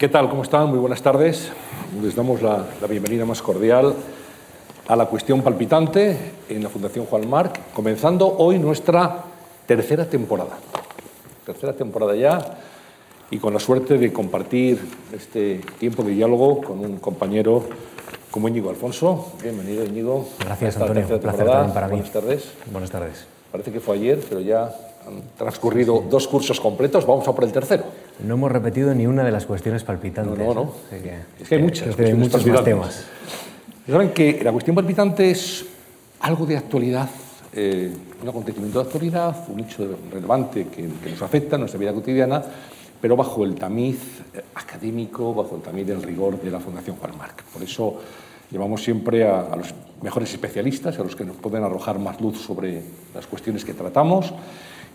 ¿Qué tal? ¿Cómo están? Muy buenas tardes. Les damos la, la, bienvenida más cordial a la cuestión palpitante en la Fundación Juan Marc, comenzando hoy nuestra tercera temporada. Tercera temporada ya y con la suerte de compartir este tiempo de diálogo con un compañero como Íñigo Alfonso. Bienvenido, Íñigo. Gracias, Antonio. Un placer también para mí. Buenas tardes. Buenas tardes. Parece que fue ayer, pero ya han transcurrido dos cursos completos. Vamos a por el tercero. No hemos repetido ni una de las cuestiones palpitantes. No, no, no. que, es que hay muchas. hay muchos más temas. Saben que la cuestión palpitante es algo de actualidad, eh, un acontecimiento de actualidad, un hecho relevante que, que nos afecta en nuestra vida cotidiana, pero bajo el tamiz eh, académico, bajo el tamiz del rigor de la Fundación Juan Marc. Por eso llevamos siempre a, a, los mejores especialistas, a los que nos pueden arrojar más luz sobre las cuestiones que tratamos.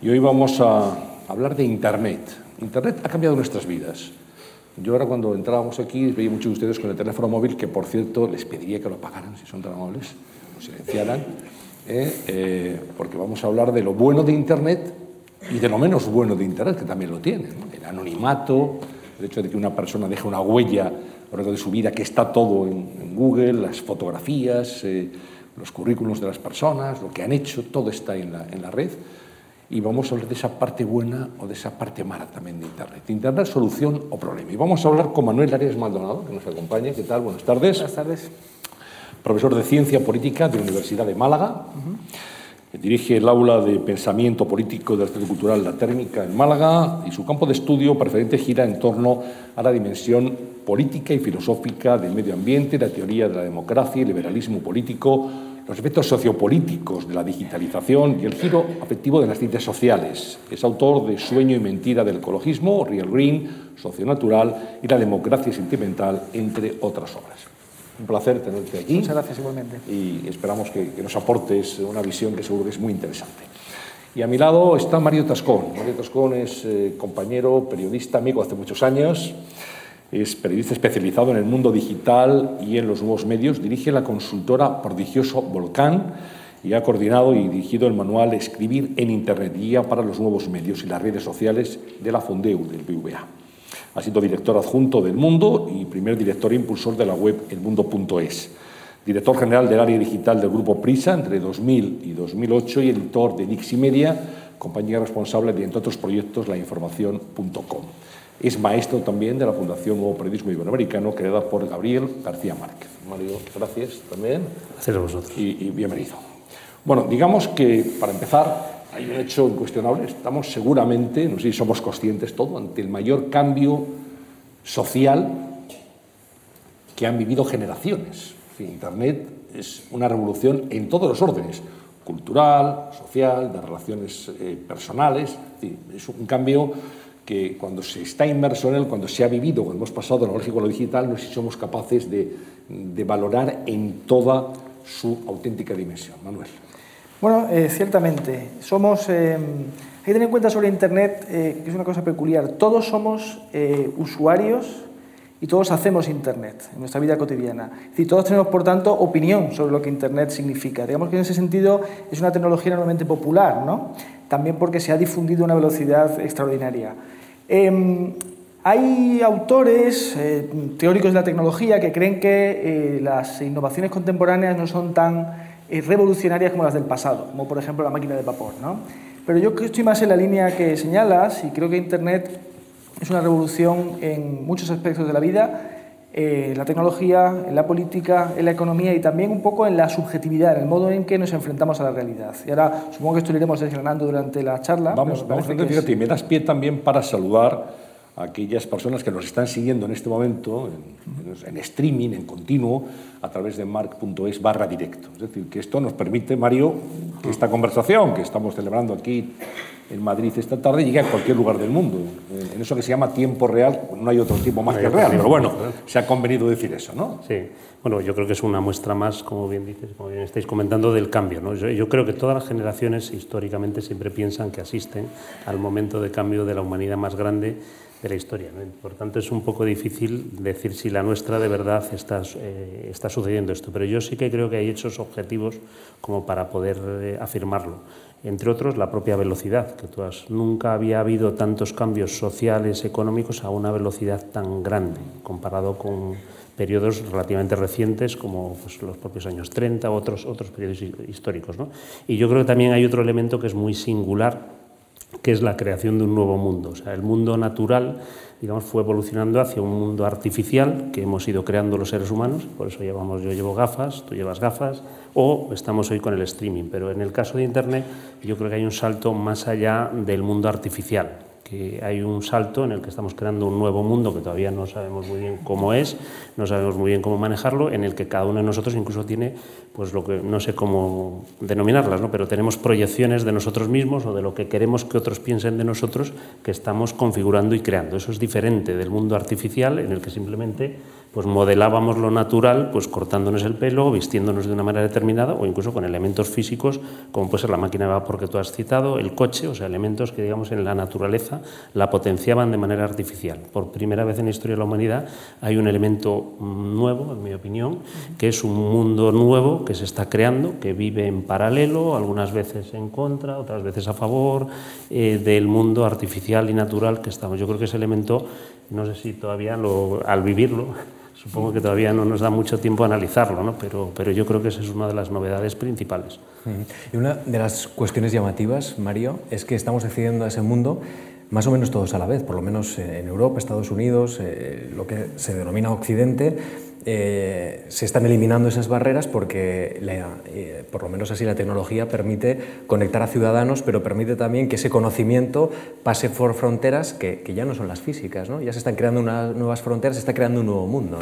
Y hoy vamos a hablar de Internet. Internet ha cambiado nuestras vidas. Yo ahora cuando entrábamos aquí veía muchos de ustedes con el teléfono móvil, que por cierto les pediría que lo apagaran si son tan amables, lo silenciaran, eh, eh, porque vamos a hablar de lo bueno de Internet y de lo menos bueno de Internet, que también lo tiene. El anonimato, el hecho de que una persona deje una huella a lo largo de su vida, que está todo en, en Google, las fotografías, eh, los currículos de las personas, lo que han hecho, todo está en la, en la red. Y vamos a hablar de esa parte buena o de esa parte mala también de Internet. Internet, solución o problema. Y vamos a hablar con Manuel Arias Maldonado, que nos acompaña. ¿Qué tal? Buenas tardes. Buenas tardes. Profesor de Ciencia Política de la Universidad de Málaga. Uh -huh dirige el aula de pensamiento político del Centro Cultural La Térmica en Málaga y su campo de estudio preferente gira en torno a la dimensión política y filosófica del medio ambiente, la teoría de la democracia y el liberalismo político, los efectos sociopolíticos de la digitalización y el giro afectivo de las ciencias sociales. Es autor de Sueño y Mentira del ecologismo, Real Green, Socionatural y la democracia sentimental, entre otras obras. Un placer tenerte aquí. Muchas gracias igualmente. Y esperamos que, que, nos aportes una visión que seguro que es muy interesante. Y a mi lado está Mario Tascón. Mario Tascón es eh, compañero, periodista, amigo hace muchos años. Es periodista especializado en el mundo digital y en los nuevos medios. Dirige la consultora Prodigioso Volcán y ha coordinado y dirigido el manual Escribir en Internet, guía para los nuevos medios y las redes sociales de la Fondeu, del BVA. Ha sido director adjunto del Mundo y primer director e impulsor de la web elmundo.es. Director general del área digital del Grupo Prisa entre 2000 y 2008 y editor de Niximedia, compañía responsable de, entre otros proyectos, lainformación.com. Es maestro también de la Fundación Nuevo Periodismo Iberoamericano, creada por Gabriel García Márquez. Mario, gracias también. Gracias a vosotros. Y, y bienvenido. Bueno, digamos que, para empezar, hay un hecho incuestionable. Estamos seguramente, no sé si somos conscientes todo, ante el mayor cambio social que han vivido generaciones. Internet es una revolución en todos los órdenes, cultural, social, de relaciones eh, personales. Es un cambio que cuando se está inmerso en él, cuando se ha vivido, cuando hemos pasado de lo lógico a lo digital, no sé si somos capaces de, de valorar en toda su auténtica dimensión. Manuel. Bueno, eh, ciertamente. Somos. Eh, hay que tener en cuenta sobre Internet eh, que es una cosa peculiar. Todos somos eh, usuarios y todos hacemos Internet en nuestra vida cotidiana. Es decir, todos tenemos, por tanto, opinión sobre lo que Internet significa. Digamos que en ese sentido es una tecnología enormemente popular, ¿no? También porque se ha difundido a una velocidad extraordinaria. Eh, hay autores, eh, teóricos de la tecnología, que creen que eh, las innovaciones contemporáneas no son tan eh, revolucionarias como las del pasado, como por ejemplo la máquina de vapor. ¿no? Pero yo estoy más en la línea que señalas y creo que Internet es una revolución en muchos aspectos de la vida, eh, en la tecnología, en la política, en la economía y también un poco en la subjetividad, en el modo en que nos enfrentamos a la realidad. Y ahora supongo que esto lo iremos desgranando durante la charla. Vamos, vamos fíjate, es... me das pie también para saludar a aquellas personas que nos están siguiendo en este momento en, en streaming, en continuo, a través de marc.es barra directo. Es decir, que esto nos permite, Mario, que esta conversación que estamos celebrando aquí en Madrid esta tarde llegue a cualquier lugar del mundo. En eso que se llama tiempo real, no hay otro tiempo más no que real, pero bueno, se ha convenido decir eso, ¿no? Sí, bueno, yo creo que es una muestra más, como bien dices, como bien estáis comentando, del cambio. ¿no? Yo, yo creo que todas las generaciones históricamente siempre piensan que asisten al momento de cambio de la humanidad más grande de la historia. ¿no? Por tanto, es un poco difícil decir si la nuestra de verdad está, eh, está sucediendo esto, pero yo sí que creo que hay hechos objetivos como para poder eh, afirmarlo. Entre otros la propia velocidad, que tú has, nunca había habido tantos cambios sociales, económicos a una velocidad tan grande, comparado con periodos relativamente recientes como pues, los propios años 30 u otros, otros periodos históricos. ¿no? Y yo creo que también hay otro elemento que es muy singular, que es la creación de un nuevo mundo. O sea, el mundo natural digamos, fue evolucionando hacia un mundo artificial que hemos ido creando los seres humanos, por eso llevamos, yo llevo gafas, tú llevas gafas, o estamos hoy con el streaming. Pero en el caso de Internet yo creo que hay un salto más allá del mundo artificial que hay un salto en el que estamos creando un nuevo mundo que todavía no sabemos muy bien cómo es, no sabemos muy bien cómo manejarlo, en el que cada uno de nosotros incluso tiene, pues lo que no sé cómo denominarlas, ¿no? pero tenemos proyecciones de nosotros mismos o de lo que queremos que otros piensen de nosotros que estamos configurando y creando. Eso es diferente del mundo artificial en el que simplemente pues modelábamos lo natural, pues cortándonos el pelo, vistiéndonos de una manera determinada o incluso con elementos físicos, como puede ser la máquina de vapor que tú has citado, el coche, o sea, elementos que digamos en la naturaleza la potenciaban de manera artificial. Por primera vez en la historia de la humanidad hay un elemento nuevo, en mi opinión, que es un mundo nuevo que se está creando, que vive en paralelo, algunas veces en contra, otras veces a favor eh, del mundo artificial y natural que estamos. Yo creo que ese elemento, no sé si todavía lo, al vivirlo, Supongo que todavía no nos da mucho tiempo a analizarlo, ¿no? pero, pero yo creo que esa es una de las novedades principales. Y una de las cuestiones llamativas, Mario, es que estamos accediendo a ese mundo más o menos todos a la vez, por lo menos en Europa, Estados Unidos, eh, lo que se denomina Occidente, eh, se están eliminando esas barreras porque, eh, por lo menos así, la tecnología permite conectar a ciudadanos, pero permite también que ese conocimiento pase por fronteras que, ya no son las físicas, ¿no? Ya se están creando unas nuevas fronteras, se está creando un nuevo mundo,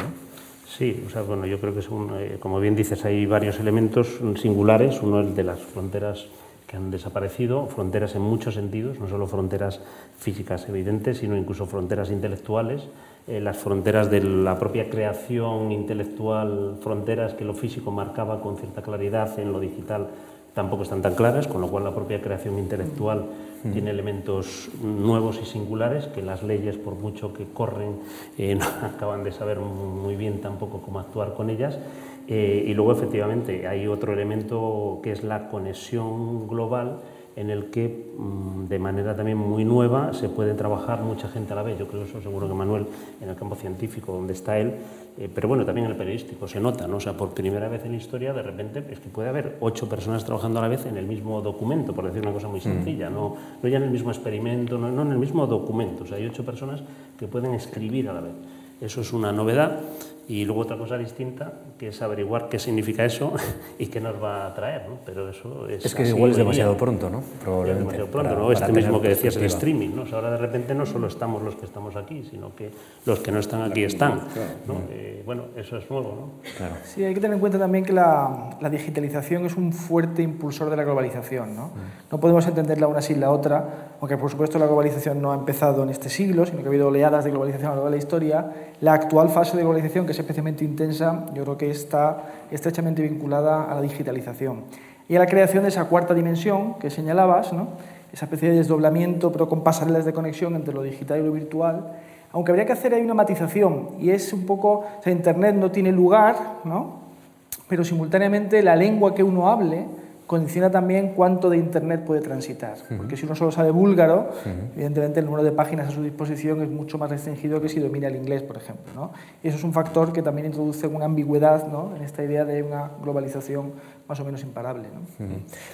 Sí, o sea, bueno, yo creo que eh, como bien dices, hay varios elementos singulares. Uno es de las fronteras que han desaparecido, fronteras en muchos sentidos, no solo fronteras físicas evidentes, sino incluso fronteras intelectuales eh, las fronteras de la propia creación intelectual, fronteras que lo físico marcaba con cierta claridad en lo digital, tampoco están tan claras, con lo cual la propia creación intelectual mm. tiene elementos nuevos y singulares que las leyes, por mucho que corren, eh, no acaban de saber muy bien tampoco cómo actuar con ellas. Eh, y luego, efectivamente, hay otro elemento que es la conexión global en el que mm, de manera también muy nueva se puede trabajar mucha gente a la vez. Yo creo eso seguro que Manuel en el campo científico donde está él, eh, pero bueno, también en el periodístico se nota, ¿no? O sea, por primera vez en la historia de repente es que puede haber ocho personas trabajando a la vez en el mismo documento, por decir una cosa muy mm. sencilla, no, no ya en el mismo experimento, no, no en el mismo documento, o sea, hay ocho personas que pueden escribir a la vez. Eso es una novedad y luego otra cosa distinta, que es averiguar qué significa eso y qué nos va a traer, ¿no? Pero eso es... Es que igual es demasiado pronto, ¿no? Probablemente. Es demasiado pronto, ¿no? Este mismo que decías, el streaming, ¿no? ahora de repente no solo estamos los que estamos aquí, sino que los que no están aquí están, ¿no? Eh, bueno, eso es nuevo, ¿no? Claro. Sí, hay que tener en cuenta también que la, la digitalización es un fuerte impulsor de la globalización, ¿no? Mm. No podemos entenderla una sin la otra, aunque por supuesto la globalización no ha empezado en este siglo, sino que ha habido oleadas de globalización a lo largo de la historia, la actual fase de globalización, que es especialmente intensa, yo creo que está estrechamente vinculada a la digitalización y a la creación de esa cuarta dimensión que señalabas, ¿no? esa especie de desdoblamiento, pero con pasarelas de conexión entre lo digital y lo virtual, aunque habría que hacer ahí una matización, y es un poco, o sea, Internet no tiene lugar, ¿no? pero simultáneamente la lengua que uno hable, condiciona también cuánto de Internet puede transitar. Porque si uno solo sabe búlgaro, evidentemente el número de páginas a su disposición es mucho más restringido que si domina el inglés, por ejemplo. ¿no? Y eso es un factor que también introduce una ambigüedad ¿no? en esta idea de una globalización más o menos imparable.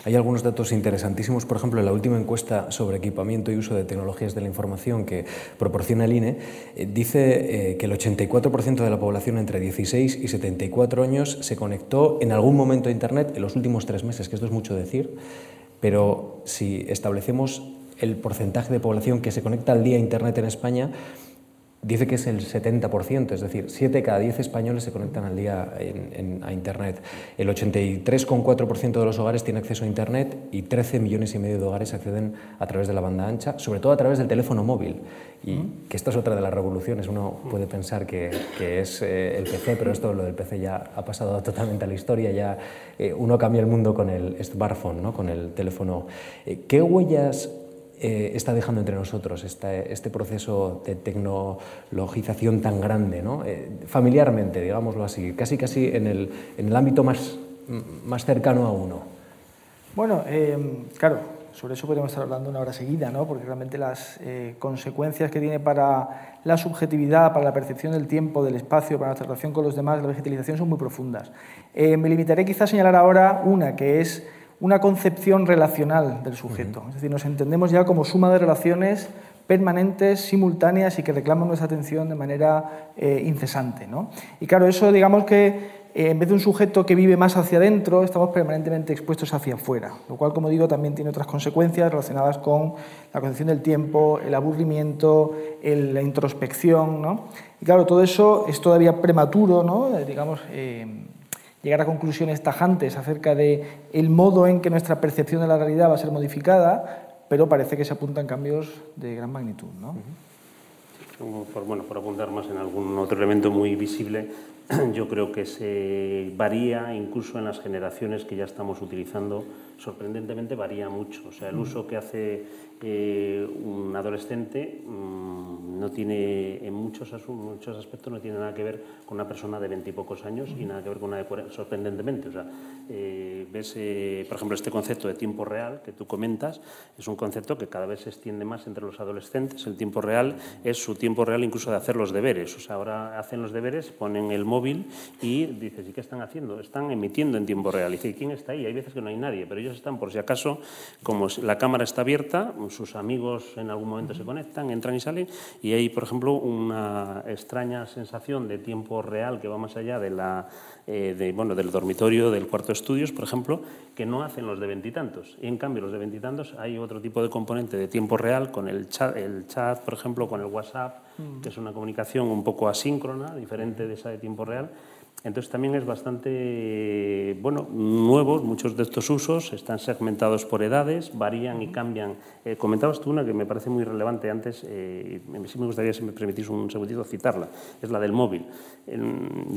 Hay algunos datos interesantísimos, por ejemplo, en la última encuesta sobre equipamiento y uso de tecnologías de la información que proporciona el INE, eh, dice eh, que el 84% de la población entre 16 y 74 años se conectó en algún momento a Internet en los últimos tres meses, que esto es mucho decir, pero si establecemos el porcentaje de población que se conecta al día a Internet en España, dice que es el 70%, es decir, 7 de cada 10 españoles se conectan al día a Internet. El 83,4% de los hogares tiene acceso a Internet y 13 millones y medio de hogares acceden a través de la banda ancha, sobre todo a través del teléfono móvil. Y que esto es otra de las revoluciones. Uno puede pensar que, es eh, el PC, pero esto, lo del PC ya ha pasado totalmente a la historia. Ya eh, uno cambia el mundo con el smartphone, ¿no? con el teléfono. Eh, ¿Qué huellas eh, está dejando entre nosotros este, proceso de tecnologización tan grande. Eh, familiarmente, digámoslo así, casi casi en el, ámbito más, más cercano a uno. Bueno, eh, claro, sobre eso podríamos estar hablando una hora seguida, ¿no? porque realmente las eh, consecuencias que tiene para la subjetividad, para la percepción del tiempo, del espacio, para nuestra relación con los demás, la vegetalización son muy profundas. Me limitaré quizá a señalar ahora una, que es una concepción relacional del sujeto. Es decir, nos entendemos ya como suma de relaciones permanentes, simultáneas y que reclaman nuestra atención de manera eh, incesante. ¿no? Y claro, eso digamos que eh, en vez de un sujeto que vive más hacia adentro, estamos permanentemente expuestos hacia afuera, lo cual, como digo, también tiene otras consecuencias relacionadas con la concepción del tiempo, el aburrimiento, la introspección. ¿no? Y claro, todo eso es todavía prematuro, ¿no? Eh, digamos, eh, llegar a conclusiones tajantes acerca de el modo en que nuestra percepción de la realidad va a ser modificada, pero parece que se apuntan cambios de gran magnitud. ¿no? Por, bueno, por apuntar más en algún otro elemento muy visible, yo creo que se varía incluso en las generaciones que ya estamos utilizando, sorprendentemente varía mucho. O sea, el uso que hace eh, un adolescente mm, no tiene, en muchos, muchos aspectos, no tiene nada que ver con una persona de veintipocos años y nada que ver con una de 40, sorprendentemente. O sea, eh, ves, eh, por ejemplo, este concepto de tiempo real que tú comentas, es un concepto que cada vez se extiende más entre los adolescentes. El tiempo real es su tiempo real incluso de hacer los deberes. O sea, ahora hacen los deberes, ponen el móvil y dices, ¿y qué están haciendo? Están emitiendo en tiempo real. Y dice, ¿quién está ahí? Hay veces que no hay nadie, pero ellos están, por si acaso, como la cámara está abierta, sus amigos en algún momento se conectan, entran y salen, y hay, por ejemplo, una extraña sensación de tiempo real que va más allá de la, eh, bueno, del dormitorio, del cuarto de estudios, por ejemplo, que no hacen los de veintitantos. Y en cambio, los de veintitantos hay otro tipo de componente de tiempo real con el chat, el chat por ejemplo, con el WhatsApp, que es una comunicación un poco asíncrona, diferente de esa de tiempo real entonces también es bastante bueno, nuevo, muchos de estos usos están segmentados por edades, varían y cambian. Eh, comentabas tú una que me parece muy relevante antes, eh, sí me gustaría, si me permitís un segundito, citarla, es la del móvil.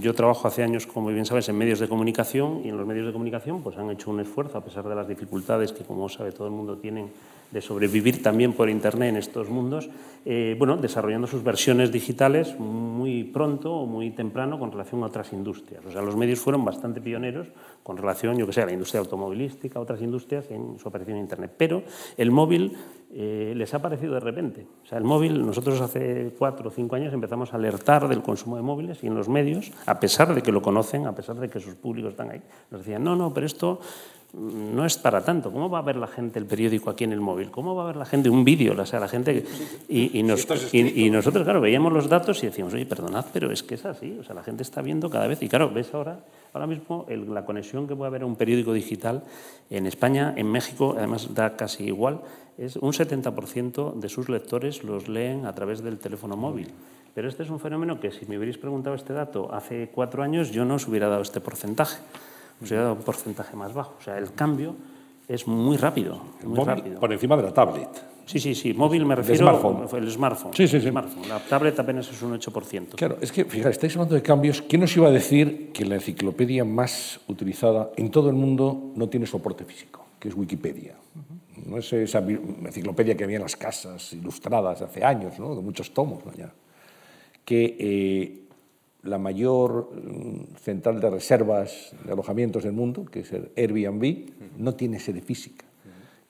yo trabajo hace años, como bien sabes, en medios de comunicación y en los medios de comunicación pues han hecho un esfuerzo, a pesar de las dificultades que, como sabe todo el mundo, tienen de sobrevivir también por Internet en estos mundos, eh, bueno, desarrollando sus versiones digitales muy pronto o muy temprano con relación a otras industrias. O sea, los medios fueron bastante pioneros con relación, yo que sé, a la industria automovilística, a otras industrias en su aparición en Internet. Pero el móvil eh, les ha aparecido de repente. O sea, el móvil, nosotros hace cuatro o cinco años empezamos a alertar del consumo de móviles y en los medios, a pesar de que lo conocen, a pesar de que sus públicos están ahí, nos decían, no, no, pero esto no es para tanto. ¿Cómo va a ver la gente el periódico aquí en el móvil? ¿Cómo va a ver la gente un vídeo? O sea, la gente... Y, nosotros, claro, veíamos los datos y decíamos, oye, perdonad, pero es que es así. O sea, la gente está viendo cada vez... Y claro, ves ahora, ahora mismo la conexión que puede haber a un periódico digital en España, en México, además da casi igual, es un 70% de sus lectores los leen a través del teléfono móvil. Pero este es un fenómeno que si me hubierais preguntado este dato hace cuatro años, yo no os hubiera dado este porcentaje ha un porcentaje más bajo. O sea, el cambio es muy rápido. Muy rápido. Por encima de la tablet. Sí, sí, sí. Móvil me refiero al smartphone. Sí, sí, sí. Smartphone. La tablet apenas es un 8%. Claro, es que, fíjate, estáis hablando de cambios. ¿Quién nos iba a decir que la enciclopedia más utilizada en todo el mundo no tiene soporte físico, que es Wikipedia? No es esa enciclopedia que había en las casas ilustradas hace años, ¿no? de muchos tomos, ¿no? ya. que eh, la mayor mm, central de reservas de alojamientos del mundo, que es el Airbnb, no tiene sede física.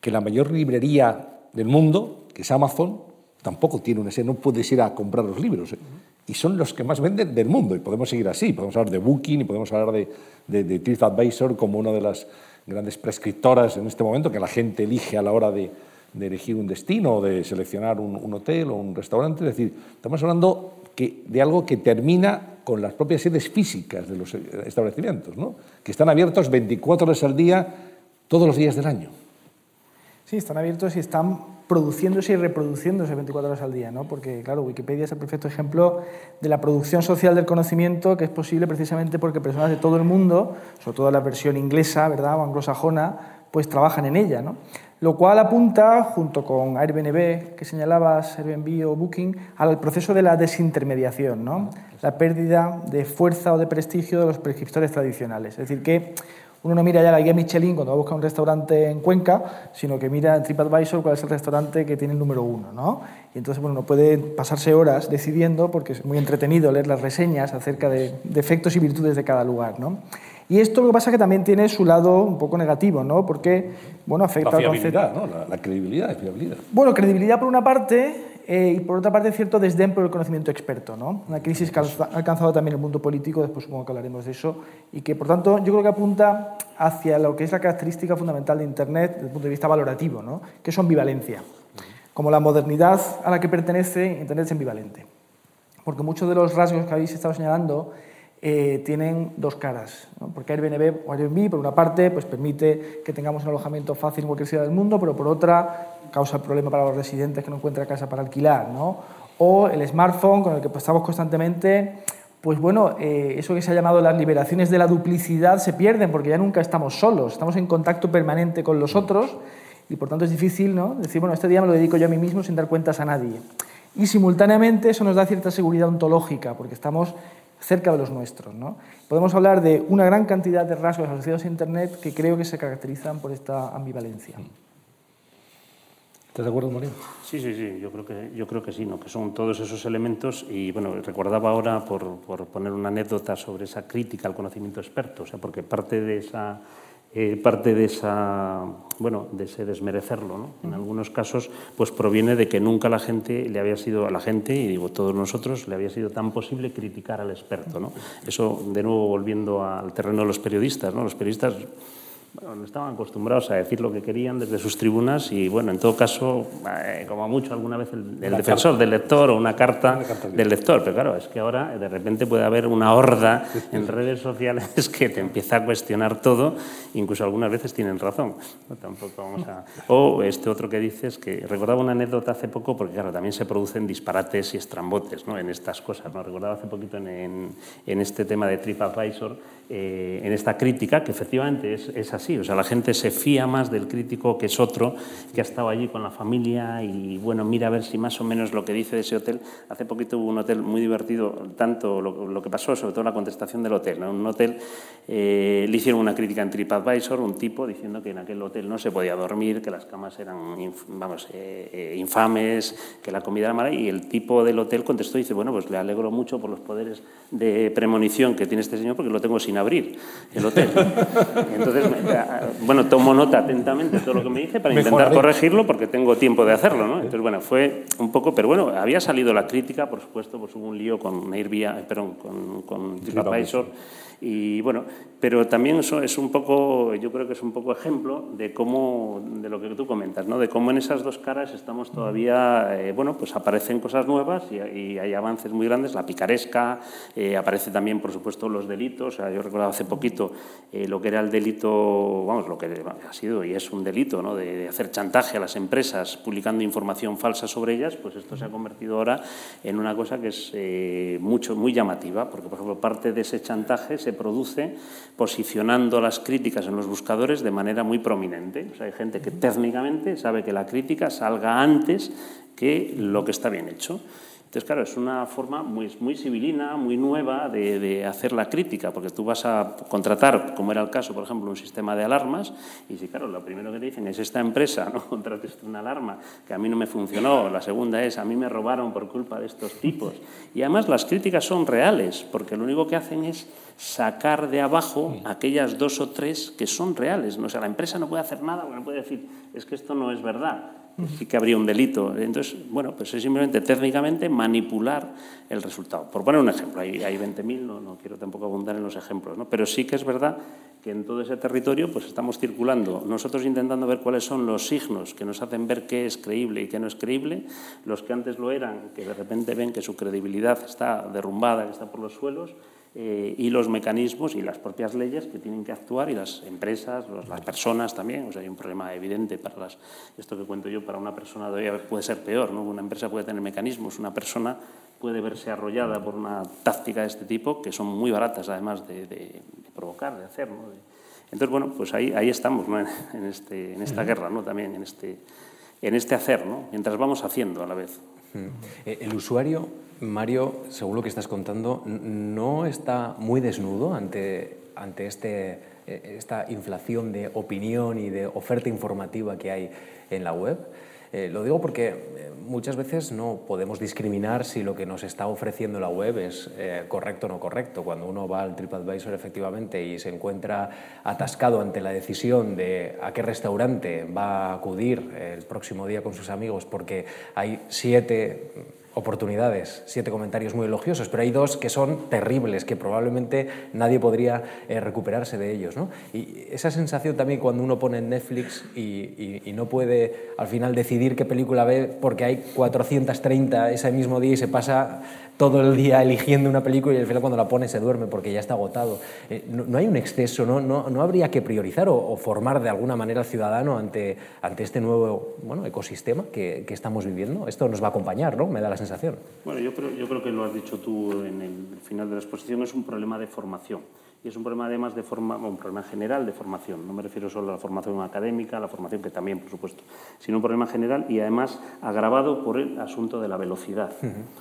Que la mayor librería del mundo, que es Amazon, tampoco tiene una sede, no puedes ir a comprar los libros. ¿eh? Y son los que más venden del mundo, y podemos seguir así. Podemos hablar de Booking y podemos hablar de, de, de TripAdvisor como una de las grandes prescriptoras en este momento que la gente elige a la hora de, elegir un destino o de seleccionar un, un, hotel o un restaurante. Es decir, estamos hablando que, de algo que termina con las propias sedes físicas de los establecimientos, ¿no? que están abiertos 24 horas al día, todos los días del año. Sí, están abiertos y están produciéndose y reproduciéndose 24 horas al día, ¿no? porque claro, Wikipedia es el perfecto ejemplo de la producción social del conocimiento que es posible precisamente porque personas de todo el mundo, sobre todo la versión inglesa ¿verdad? o anglosajona, pues trabajan en ella. ¿no? Lo cual apunta, junto con Airbnb, que señalabas, Airbnb o Booking, al proceso de la desintermediación, ¿no? la pérdida de fuerza o de prestigio de los prescriptores tradicionales. Es decir, que uno no mira ya la guía Michelin cuando va a buscar un restaurante en Cuenca, sino que mira en TripAdvisor cuál es el restaurante que tiene el número uno. ¿no? Y entonces, bueno, uno puede pasarse horas decidiendo, porque es muy entretenido leer las reseñas acerca de defectos y virtudes de cada lugar. ¿no? Y esto lo que pasa es que también tiene su lado un poco negativo, ¿no? Porque, bueno, afecta la al fiabilidad, ¿no? La, la credibilidad y fiabilidad. Bueno, credibilidad por una parte eh, y por otra parte cierto desdén por el conocimiento experto, ¿no? Una crisis que ha alcanzado también el mundo político, después supongo que hablaremos de eso, y que por tanto yo creo que apunta hacia lo que es la característica fundamental de Internet desde el punto de vista valorativo, ¿no? Que es su ambivalencia. Como la modernidad a la que pertenece, Internet es ambivalente. Porque muchos de los rasgos que habéis estado señalando eh, tienen dos caras. ¿no? Porque Airbnb, o Airbnb, por una parte, pues permite que tengamos un alojamiento fácil en cualquier ciudad del mundo, pero por otra causa el problema para los residentes que no encuentran casa para alquilar. ¿no? O el smartphone con el que estamos constantemente, pues bueno, eh, eso que se ha llamado las liberaciones de la duplicidad se pierden porque ya nunca estamos solos, estamos en contacto permanente con los otros y por tanto es difícil ¿no? decir, bueno, este día me lo dedico yo a mí mismo sin dar cuentas a nadie. Y simultáneamente eso nos da cierta seguridad ontológica porque estamos cerca de los nuestros. ¿no? Podemos hablar de una gran cantidad de rasgos asociados a Internet que creo que se caracterizan por esta ambivalencia. ¿Estás de acuerdo, María? Sí, sí, sí, yo creo que, yo creo que sí, ¿no? que son todos esos elementos y bueno, recordaba ahora por, por poner una anécdota sobre esa crítica al conocimiento experto, o sea, porque parte de esa eh, parte de esa bueno de ese desmerecerlo ¿no? en algunos casos pues proviene de que nunca la gente le había sido a la gente y digo todos nosotros le había sido tan posible criticar al experto ¿no? eso de nuevo volviendo al terreno de los periodistas ¿no? los periodistas bueno, estaban acostumbrados a decir lo que querían desde sus tribunas y, bueno, en todo caso, eh, como mucho alguna vez el, el defensor carta. del lector o una carta, Una carta del lector, pero claro, es que ahora de repente puede haber una horda en redes sociales que te empieza a cuestionar todo, incluso algunas veces tienen razón. No, tampoco vamos a... O este otro que dices, que recordaba una anécdota hace poco, porque claro, también se producen disparates y estrambotes ¿no? en estas cosas. ¿no? Recordaba hace poquito en, en, en este tema de TripAdvisor, eh, en esta crítica, que efectivamente es, es, así. O sea, la gente se fía más del crítico que es otro, que ha estado allí con la familia y, bueno, mira a ver si más o menos lo que dice de ese hotel. Hace poquito hubo un hotel muy divertido, tanto lo, lo que pasó, sobre todo la contestación del hotel. ¿no? Un hotel, eh, le hicieron una crítica en TripAdvisor, un tipo diciendo que en aquel hotel no se podía dormir, que las camas eran, vamos, eh, infames, que la comida era mala, y el tipo del hotel contestó y dice, bueno, pues le alegro mucho por los poderes de premonición que tiene este señor porque lo tengo sin abrir el hotel. Entonces, bueno, tomo nota atentamente de todo lo que me dice para intentar corregirlo porque tengo tiempo de hacerlo, ¿no? Entonces, bueno, fue un poco, pero bueno, había salido la crítica, por supuesto, pues hubo un lío con Airbnb, perdón, con, con TripAdvisor y bueno, pero también eso es un poco, yo creo que es un poco ejemplo de cómo, de lo que tú comentas, ¿no? De cómo en esas dos caras estamos todavía, eh, bueno, pues aparecen cosas nuevas y, y, hay avances muy grandes, la picaresca, eh, aparece también, por supuesto, los delitos, o sea, yo recordaba hace poquito eh, lo que era el delito, vamos, lo que ha sido y es un delito, ¿no? De, de hacer chantaje a las empresas publicando información falsa sobre ellas, pues esto se ha convertido ahora en una cosa que es eh, mucho, muy llamativa, porque, por ejemplo, parte de ese chantaje se produce posicionando las críticas en los buscadores de manera muy prominente. O sea, hay gente que técnicamente sabe que la crítica salga antes que lo que está bien hecho. Entonces, claro, es una forma muy, muy civilina, muy nueva de, de, hacer la crítica, porque tú vas a contratar, como era el caso, por ejemplo, un sistema de alarmas, y si, claro, lo primero que te dicen es esta empresa, no contrates una alarma que a mí no me funcionó, la segunda es a mí me robaron por culpa de estos tipos. Y además las críticas son reales, porque lo único que hacen es sacar de abajo aquellas dos o tres que son reales. ¿no? O sea, la empresa no puede hacer nada, porque no puede decir, es que esto no es verdad sí que habría un delito. Entonces, bueno, pues es simplemente técnicamente manipular el resultado. Por poner un ejemplo, hay, hay 20.000, no, no quiero tampoco abundar en los ejemplos, ¿no? pero sí que es verdad que en todo ese territorio pues estamos circulando, nosotros intentando ver cuáles son los signos que nos hacen ver qué es creíble y qué no es creíble, los que antes lo eran, que de repente ven que su credibilidad está derrumbada, que está por los suelos, eh, y los mecanismos y las propias leyes que tienen que actuar y las empresas, los, las personas también. O sea, hay un problema evidente para las, esto que cuento yo, para una persona todavía puede ser peor. ¿no? Una empresa puede tener mecanismos, una persona puede verse arrollada por una táctica de este tipo que son muy baratas además de, de, de provocar, de hacer. ¿no? Entonces, bueno, pues ahí, ahí estamos ¿no? en, este, en esta guerra, ¿no? también en este, en este hacer, ¿no? mientras vamos haciendo a la vez. El usuario, Mario, según lo que estás contando, no está muy desnudo ante, ante este, esta inflación de opinión y de oferta informativa que hay en la web. Eh, lo digo porque eh, muchas veces no podemos discriminar si lo que nos está ofreciendo la web es eh, correcto o no correcto. Cuando uno va al TripAdvisor efectivamente y se encuentra atascado ante la decisión de a qué restaurante va a acudir el próximo día con sus amigos porque hay siete oportunidades, siete comentarios muy elogiosos, pero hay dos que son terribles, que probablemente nadie podría eh, recuperarse de ellos. ¿no? Y esa sensación también cuando uno pone en Netflix y, y, no puede al final decidir qué película ve porque hay 430 ese mismo día y se pasa todo el día eligiendo una película y al final cuando la pone se duerme porque ya está agotado. Eh, no, hay un exceso, no, no, no habría que priorizar o, formar de alguna manera al ciudadano ante, ante este nuevo bueno, ecosistema que, que, estamos viviendo. Esto nos va a acompañar, ¿no? Me da la sensación. Bueno, yo creo, yo creo que lo has dicho tú en el final de la exposición, es un problema de formación y es un problema además de forma, un problema general de formación. No me refiero solo a la formación académica, a la formación que también, por supuesto, sino un problema general y además agravado por el asunto de la velocidad.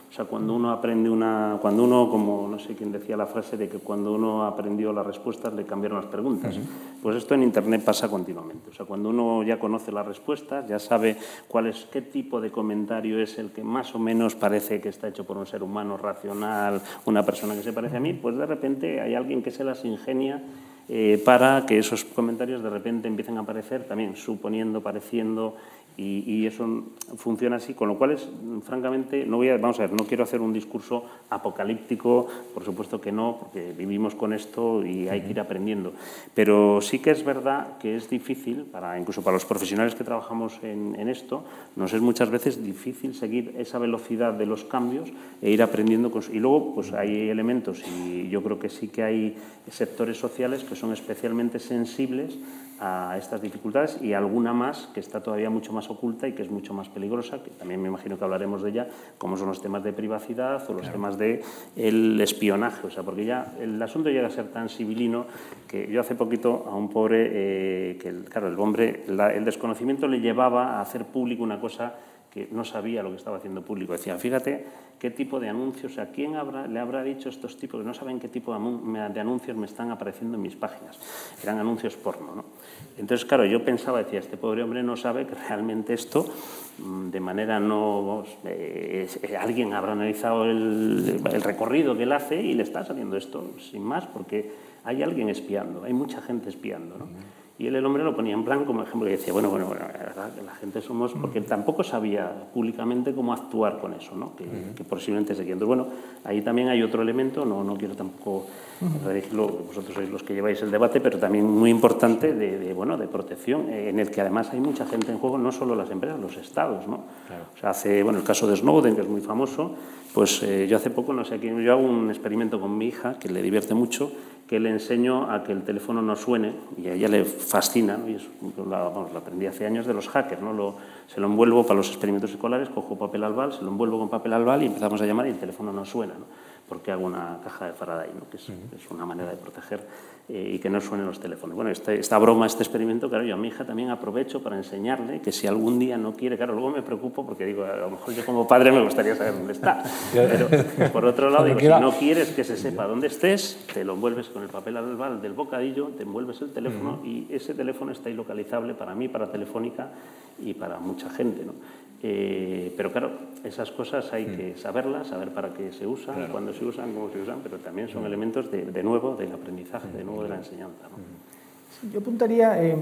O sea, cuando uno aprende una, cuando uno, como no sé quién decía la frase de que cuando uno aprendió las respuestas le cambiaron las preguntas, pues esto en Internet pasa continuamente. O sea, cuando uno ya conoce las respuestas, ya sabe cuál es, qué tipo de comentario es el que más o menos parece que está hecho por un ser humano racional, una persona que se parece a mí, pues de repente hay alguien que se ingenia eh, para que esos comentarios de repente empiecen a aparecer también suponiendo, pareciendo y, eso funciona así, con lo cual es, francamente, no voy a, vamos a ver, no quiero hacer un discurso apocalíptico, por supuesto que no, porque vivimos con esto y hay que ir aprendiendo. Pero sí que es verdad que es difícil, para, incluso para los profesionales que trabajamos en, esto, nos es muchas veces difícil seguir esa velocidad de los cambios e ir aprendiendo. y luego, pues hay elementos, y yo creo que sí que hay sectores sociales que son especialmente sensibles a estas dificultades y alguna más que está todavía mucho más oculta y que es mucho más peligrosa, que también me imagino que hablaremos de ella, como son los temas de privacidad o los temas de el espionaje, o sea, porque ya el asunto llega a ser tan civilino que yo hace poquito a un pobre, eh, que claro, el hombre, el desconocimiento le llevaba a hacer público una cosa que no sabía lo que estaba haciendo público. Decía, fíjate qué tipo de anuncios, a quién le habrá dicho estos tipos que no saben qué tipo de anuncios me están apareciendo en mis páginas. Eran anuncios porno. ¿no? Entonces, claro, yo pensaba, decía, este pobre hombre no sabe que realmente esto, mm, de manera no... Eh, eh, alguien habrá analizado el, recorrido que él hace y le está saliendo esto, sin más, porque hay alguien espiando, hay mucha gente espiando. ¿no? Y él, el hombre lo ponía en plan como ejemplo y decía, bueno, bueno, bueno la gente somos, porque él tampoco sabía públicamente cómo actuar con eso, ¿no? que, que posiblemente seguía. Entonces, bueno, ahí también hay otro elemento, no, no quiero tampoco redirigirlo, vosotros sois los que lleváis el debate, pero también muy importante de, bueno, de protección, eh, en el que además hay mucha gente en juego, no solo las empresas, los estados. ¿no? O sea, hace, bueno, el caso de Snowden, que es muy famoso, pues eh, yo hace poco, no sé, aquí, yo hago un experimento con mi hija, que le divierte mucho, que le enseño a que el teléfono no suene y a ella le fascina, y es, lo, vamos, lo, aprendí hace años de los hackers, ¿no? Lo, se lo envuelvo para los experimentos escolares, cojo papel albal, se lo envuelvo con papel albal y empezamos a llamar y el teléfono no suena. ¿no? Porque hago una caja de Faraday, ¿no? que es, es, una manera de proteger eh, y que no suenen los teléfonos. Bueno, este, esta broma, este experimento, claro, yo a mi hija también aprovecho para enseñarle que si algún día no quiere, claro, luego me preocupo porque digo, a lo mejor yo como padre me gustaría saber dónde está, pero por otro lado, digo, si no quieres que se sepa dónde estés, te lo envuelves con el papel albal del bocadillo, te envuelves el teléfono y ese teléfono está ilocalizable para mí, para Telefónica y para mucha gente, ¿no? Eh, pero claro, esas cosas hay que saberlas, saber para qué se usan, cuándo se usan, cómo se usan, pero también son elementos de, de nuevo del aprendizaje, de nuevo de la enseñanza. Yo apuntaría, eh,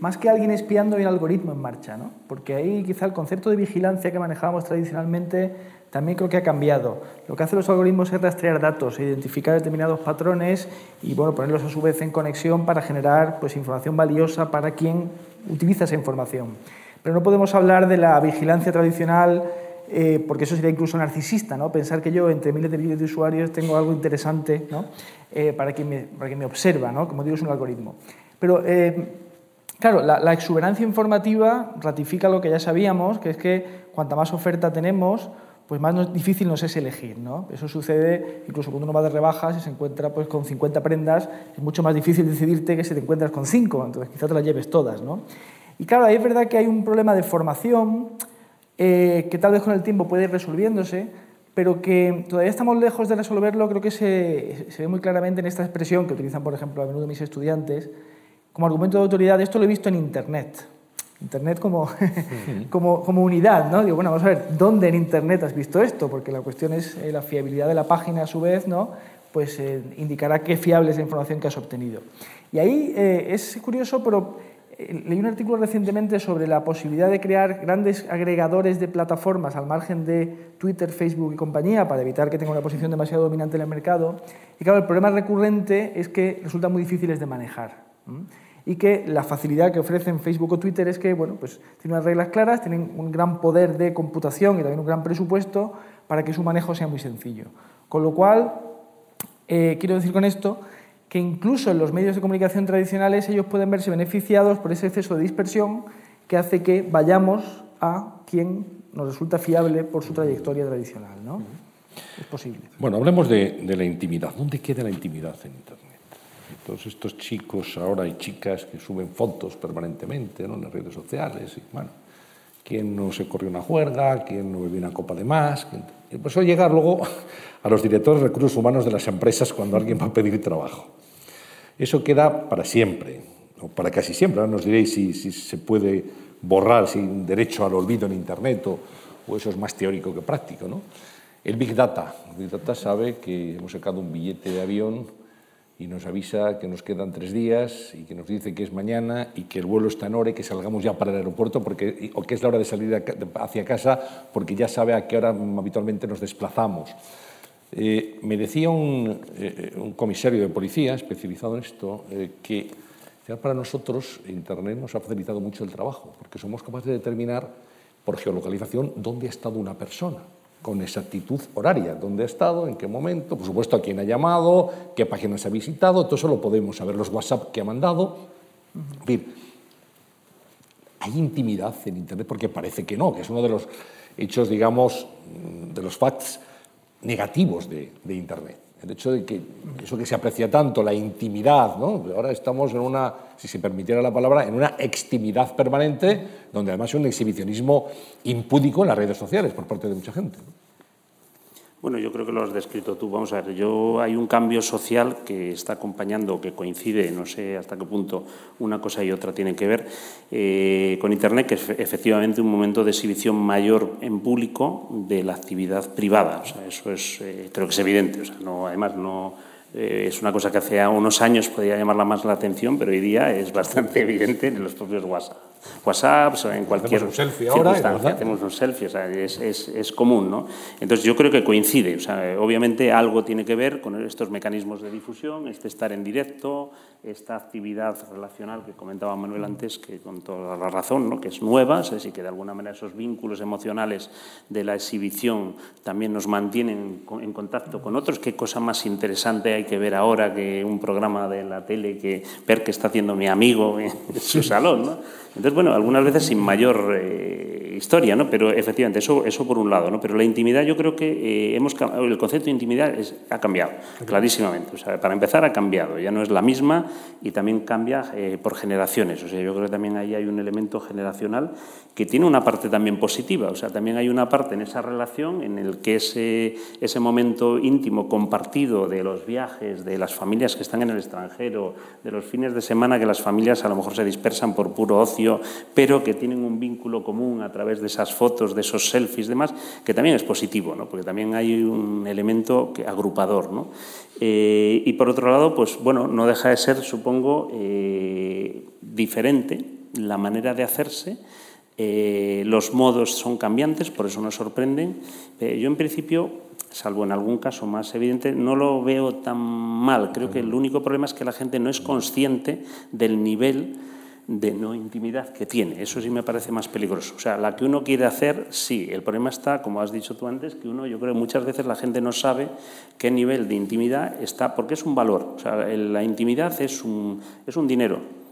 más que alguien espiando, el algoritmo en marcha, ¿no? porque ahí quizá el concepto de vigilancia que manejábamos tradicionalmente también creo que ha cambiado. Lo que hacen los algoritmos es rastrear datos, identificar determinados patrones y bueno, ponerlos a su vez en conexión para generar pues, información valiosa para quien utiliza esa información. Pero no podemos hablar de la vigilancia tradicional eh, porque eso sería incluso narcisista, ¿no? pensar que yo entre miles de millones de usuarios tengo algo interesante ¿no? Eh, para, quien me, para quien me observa, ¿no? como digo, es un algoritmo. Pero, eh, claro, la, la, exuberancia informativa ratifica lo que ya sabíamos, que es que cuanta más oferta tenemos, pues más difícil nos es elegir. ¿no? Eso sucede incluso cuando uno va de rebajas y se encuentra pues, con 50 prendas, es mucho más difícil decidirte que si te encuentras con 5, entonces quizás te las lleves todas. ¿no? Y claro, ahí es verdad que hay un problema de formación eh, que tal vez con el tiempo puede ir resolviéndose, pero que todavía estamos lejos de resolverlo, creo que se, se, ve muy claramente en esta expresión que utilizan, por ejemplo, a menudo mis estudiantes, como argumento de autoridad. Esto lo he visto en Internet. Internet como, como, como, unidad, ¿no? Digo, bueno, vamos a ver, ¿dónde en Internet has visto esto? Porque la cuestión es eh, la fiabilidad de la página a su vez, ¿no? Pues eh, indicará qué fiable es la información que has obtenido. Y ahí eh, es curioso, pero leí un artículo recientemente sobre la posibilidad de crear grandes agregadores de plataformas al margen de Twitter, Facebook y compañía para evitar que tenga una posición demasiado dominante en el mercado. Y claro, el problema recurrente es que resultan muy difíciles de manejar y que la facilidad que ofrecen Facebook o Twitter es que bueno, pues, tienen unas reglas claras, tienen un gran poder de computación y también un gran presupuesto para que su manejo sea muy sencillo. Con lo cual, eh, quiero decir con esto que incluso en los medios de comunicación tradicionales ellos pueden verse beneficiados por ese exceso de dispersión que hace que vayamos a quien nos resulta fiable por su trayectoria tradicional. ¿no? Es posible. Bueno, hablemos de, de la intimidad. ¿Dónde queda la intimidad en Internet? todos estos chicos ahora y chicas que suben fotos permanentemente ¿no? en las redes sociales. Y, bueno, ¿quién no se corrió una juerga? ¿Quién no bebió una copa de más? Pues eso llegar luego a los directores de recursos humanos de las empresas cuando alguien va a pedir trabajo. Eso queda para siempre, o para casi siempre. Ahora nos diréis si, si se puede borrar sin derecho al olvido en Internet o, o eso es más teórico que práctico. ¿no? El Big Data. El Big Data sabe que hemos sacado un billete de avión y nos avisa que nos quedan tres días y que nos dice que es mañana y que el vuelo está en hora y que salgamos ya para el aeropuerto porque, o que es la hora de salir hacia casa porque ya sabe a qué hora habitualmente nos desplazamos. Eh, me decía un, eh, un, comisario de policía especializado en esto eh, que para nosotros Internet nos ha facilitado mucho el trabajo porque somos capaces de determinar por geolocalización dónde ha estado una persona con exactitud horaria, dónde ha estado, en qué momento, por supuesto a quién ha llamado, qué páginas ha visitado, todo eso lo podemos saber, los WhatsApp que ha mandado. En fin, hay intimidad en Internet porque parece que no, que es uno de los hechos, digamos, de los facts negativos de, de Internet. El hecho de que eso que se aprecia tanto, la intimidad, ¿no? ahora estamos en una, si se permitiera la palabra, en una extimidad permanente, donde además hay un exhibicionismo impúdico en las redes sociales por parte de mucha gente. Bueno, yo creo que lo has descrito tú. Vamos a ver, yo hay un cambio social que está acompañando, que coincide, no sé hasta qué punto una cosa y otra tienen que ver, eh, con Internet, que es efectivamente un momento de exhibición mayor en público de la actividad privada. O sea, eso es, eh, creo que es evidente. O sea, no, además, no, eh, es una cosa que hace unos años podía llamarla más la atención, pero hoy día es bastante evidente en los propios WhatsApp. WhatsApp, en cualquier hacemos un selfie ahora, hacemos un selfie, o sea, es, es, es, común, ¿no? Entonces yo creo que coincide, o sea, obviamente algo tiene que ver con estos mecanismos de difusión, este estar en directo, esta actividad relacional que comentaba Manuel antes, que con toda la razón, ¿no? que es nueva, es decir, que de alguna manera esos vínculos emocionales de la exhibición también nos mantienen en contacto con otros. Qué cosa más interesante hay que ver ahora que un programa de la tele que ver qué está haciendo mi amigo en su salón, ¿no? Entonces, bueno, algunas veces sin mayor eh, historia, ¿no? Pero efectivamente, eso, eso por un lado, ¿no? Pero la intimidad, yo creo que eh, hemos, el concepto de intimidad ha cambiado, clarísimamente. O sea, para empezar, ha cambiado. Ya no es la misma y también cambia eh, por generaciones. O sea, yo creo que también ahí hay un elemento generacional que tiene una parte también positiva. O sea, también hay una parte en esa relación en el que ese, ese momento íntimo compartido de los viajes, de las familias que están en el extranjero, de los fines de semana que las familias a lo mejor se dispersan por puro ocio, pero que tienen un vínculo común a través de esas fotos, de esos selfies y demás, que también es positivo, ¿no? porque también hay un elemento agrupador. ¿no? Eh, y por otro lado, pues bueno, no deja de ser, supongo, eh, diferente la manera de hacerse. Eh, los modos son cambiantes, por eso nos sorprenden. yo, en principio, salvo en algún caso más evidente, no lo veo tan mal. Creo que el único problema es que la gente no es consciente del nivel de no intimidad que tiene. Eso sí me parece más peligroso. O sea, la que uno quiere hacer, sí. El problema está, como has dicho tú antes, que uno, yo creo que muchas veces la gente no sabe qué nivel de intimidad está, porque es un valor. O sea, la intimidad es un, es un dinero.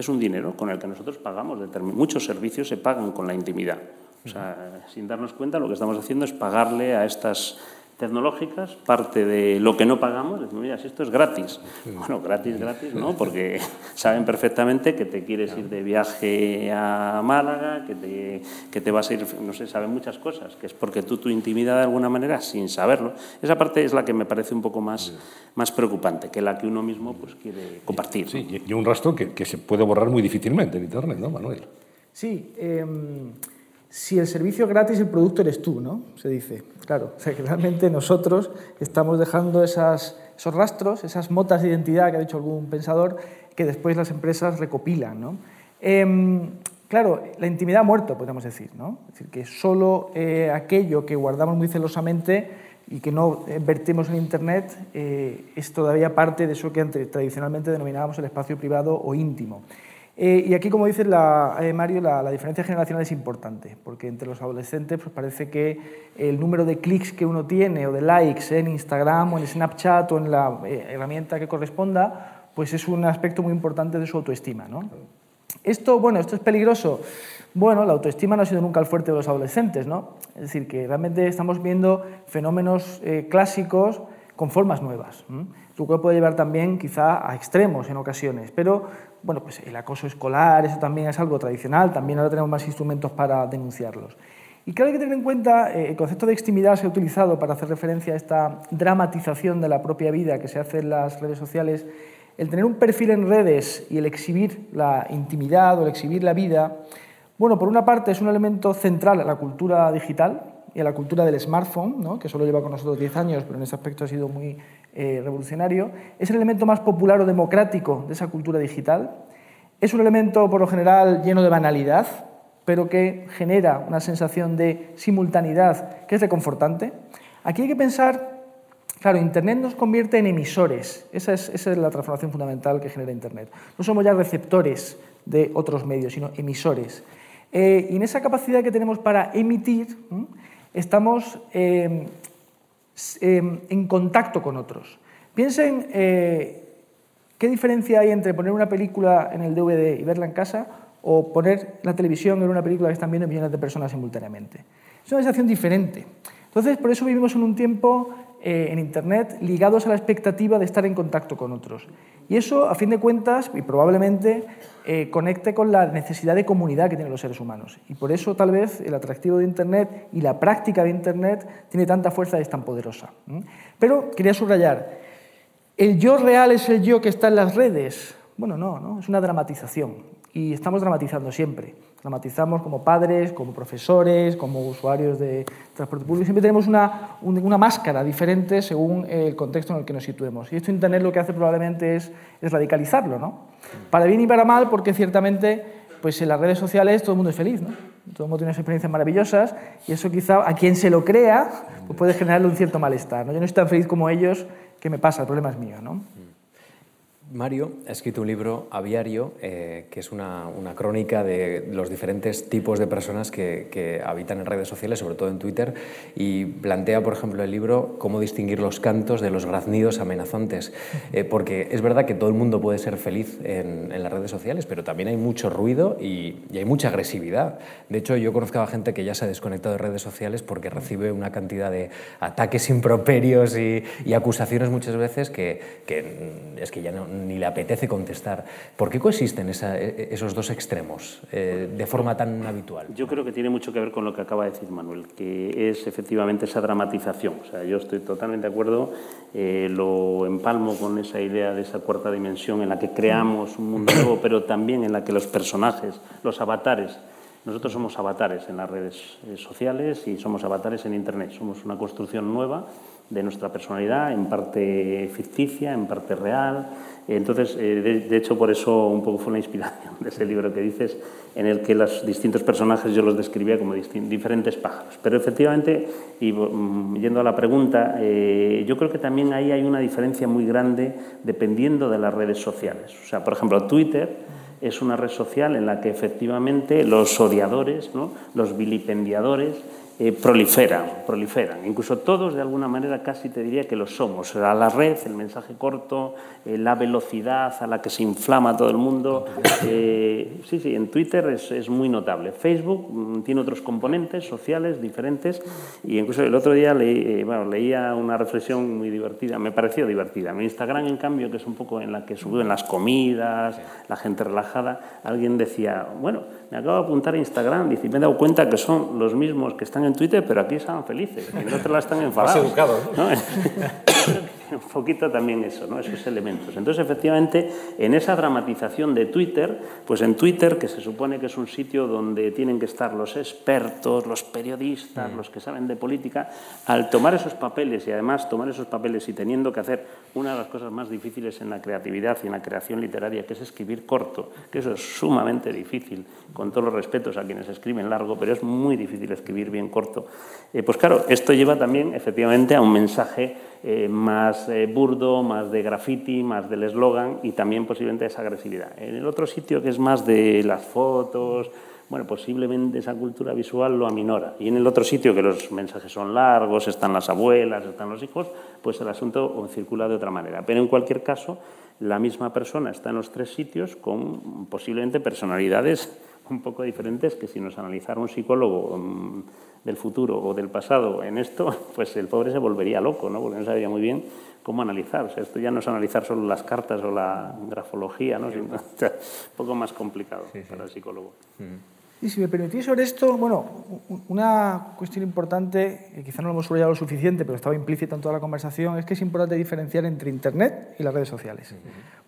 Es un dinero con el que nosotros pagamos. Muchos servicios se pagan con la intimidad. O sea, sin darnos cuenta, lo que estamos haciendo es pagarle a estas tecnológicas, parte de lo que no pagamos, decimos, mira, si esto es gratis. Bueno, gratis, gratis, ¿no? Porque saben perfectamente que te quieres ir de viaje a Málaga, que te, que te vas a ir, no sé, saben muchas cosas, que es porque tú tu intimidad de alguna manera, sin saberlo, esa parte es la que me parece un poco más, más preocupante, que la que uno mismo pues quiere compartir. Sí, y un rastro que, que se puede borrar muy difícilmente en Internet, ¿no, Manuel? Sí, em, si el servicio es gratis, el producto eres tú, ¿no? Se dice. Claro, o sea que realmente nosotros estamos dejando esas, esos rastros, esas motas de identidad que ha dicho algún pensador, que después las empresas recopilan, ¿no? Em, claro, la intimidad ha muerto, podemos decir, ¿no? Es decir, que solo eh, aquello que guardamos muy celosamente y que no vertimos en Internet eh, es todavía parte de eso que tradicionalmente denominábamos el espacio privado o íntimo. Eh, y aquí, como dice eh, Mario, la, diferencia generacional es importante, porque entre los adolescentes pues parece que el número de clics que uno tiene o de likes en Instagram o en Snapchat o en la herramienta que corresponda, pues es un aspecto muy importante de su autoestima. ¿no? Esto, bueno, esto es peligroso. Bueno, la autoestima no ha sido nunca el fuerte de los adolescentes, ¿no? Es decir, que realmente estamos viendo fenómenos clásicos con formas nuevas. Lo cual puede llevar también quizá a extremos en ocasiones, pero bueno, pues el acoso escolar, eso también es algo tradicional, también ahora tenemos más instrumentos para denunciarlos. Y claro hay que tener en cuenta, eh, el concepto de extimidad se ha utilizado para hacer referencia a esta dramatización de la propia vida que se hace en las redes sociales. El tener un perfil en redes y el exhibir la intimidad o el exhibir la vida, bueno, por una parte es un elemento central a la cultura digital y a la cultura del smartphone, ¿no? que solo lleva con nosotros 10 años, pero en ese aspecto ha sido muy eh, revolucionario, es el elemento más popular o democrático de esa cultura digital. Es un elemento, por lo general, lleno de banalidad, pero que genera una sensación de simultaneidad que es reconfortante. Aquí hay que pensar, claro, Internet nos convierte en emisores. Esa es, esa es la transformación fundamental que genera Internet. No somos ya receptores de otros medios, sino emisores. Eh, y en esa capacidad que tenemos para emitir, estamos eh, en contacto con otros. Piensen eh, qué diferencia hay entre poner una película en el DVD y verla en casa o poner la televisión en una película que están viendo millones de personas simultáneamente. Es una sensación diferente. Entonces, por eso vivimos en un tiempo eh, en Internet ligados a la expectativa de estar en contacto con otros. Y eso, a fin de cuentas, y probablemente eh, conecte con la necesidad de comunidad que tienen los seres humanos. Y por eso, tal vez, el atractivo de Internet y la práctica de Internet tiene tanta fuerza y es tan poderosa. Pero quería subrayar, ¿el yo real es el yo que está en las redes? Bueno, no, no es una dramatización. Y estamos dramatizando siempre. Dramatizamos como padres, como profesores, como usuarios de transporte público. Siempre tenemos una, una máscara diferente según el contexto en el que nos situemos. Y esto Internet lo que hace probablemente es, es radicalizarlo, ¿no? Para bien y para mal, porque ciertamente pues en las redes sociales todo el mundo es feliz, ¿no? Todo el mundo tiene experiencias maravillosas y eso quizá a quien se lo crea pues puede generarle un cierto malestar. ¿no? Yo no estoy tan feliz como ellos, ¿qué me pasa? El problema es mío, ¿no? Mario ha escrito un libro, Aviario, eh, que es una, crónica de los diferentes tipos de personas que, habitan en redes sociales, sobre todo en Twitter, y plantea, por ejemplo, el libro cómo distinguir los cantos de los graznidos amenazantes. Eh, porque es verdad que todo el mundo puede ser feliz en, las redes sociales, pero también hay mucho ruido y, hay mucha agresividad. De hecho, yo conozco a gente que ya se ha desconectado de redes sociales porque recibe una cantidad de ataques improperios y, acusaciones muchas veces que, que es que ya no ni le apetece contestar. ¿Por qué coexisten e, e, esos dos extremos eh, de forma tan habitual? Yo creo que tiene mucho que ver con lo que acaba de decir Manuel, que es efectivamente esa dramatización. O sea, yo estoy totalmente de acuerdo, eh, lo empalmo con esa idea de esa cuarta dimensión en la que creamos un mundo nuevo, pero también en la que los personajes, los avatares, nosotros somos avatares en las redes sociales y somos avatares en Internet. Somos una construcción nueva de nuestra personalidad, en parte ficticia, en parte real. Entonces, eh, de, hecho, por eso un poco fue la inspiración de ese libro que dices, en el que los distintos personajes yo los describía como diferentes pájaros. Pero efectivamente, y mm, yendo a la pregunta, eh, yo creo que también ahí hay una diferencia muy grande dependiendo de las redes sociales. O sea, por ejemplo, Twitter es una red social en la que efectivamente los odiadores, ¿no? los vilipendiadores, eh, proliferan, proliferan. Incluso todos, de alguna manera, casi te diría que lo somos. La red, el mensaje corto, eh, la velocidad a la que se inflama todo el mundo. Eh, sí, sí, en Twitter es, muy notable. Facebook mm, tiene otros componentes sociales diferentes y incluso el otro día leía una reflexión muy divertida, me pareció divertida. En Instagram, en cambio, que es un poco en la que suben las comidas, la gente relajada, alguien decía, bueno, me acabo de apuntar a Instagram y me he dado cuenta que son los mismos que están en Twitter, pero aquí están felices, y en otros la están enfadados. Más educados, ¿no? un poquito también eso, ¿no? esos elementos. Entonces, efectivamente, en esa dramatización de Twitter, pues en Twitter, que se supone que es un sitio donde tienen que estar los expertos, los periodistas, los que saben de política, al tomar esos papeles y además tomar esos papeles y teniendo que hacer una de las cosas más difíciles en la creatividad y en la creación literaria, que es escribir corto, que eso es sumamente difícil, con todos los respetos a quienes escriben largo, pero es muy difícil escribir bien corto, eh, pues claro, esto lleva también efectivamente a un mensaje eh, más eh, burdo, más de graffiti, más del eslogan y también posiblemente esa agresividad. En el otro sitio que es más de las fotos, bueno, posiblemente esa cultura visual lo aminora. Y en el otro sitio que los mensajes son largos, están las abuelas, están los hijos, pues el asunto circula de otra manera. Pero en cualquier caso, la misma persona está en los tres sitios con posiblemente personalidades un poco diferentes que si nos analizara un psicólogo mm, del futuro o del pasado en esto, pues el pobre se volvería loco, ¿no? porque no sabía muy bien cómo analizar. O sea, esto ya no es analizar solo las cartas o la grafología, ¿no? Sino, un poco más complicado para el psicólogo. Y si me permitís sobre esto, bueno, una cuestión importante, que quizá no lo hemos subrayado lo suficiente, pero estaba implícita en toda la conversación, es que es importante diferenciar entre Internet y las redes sociales.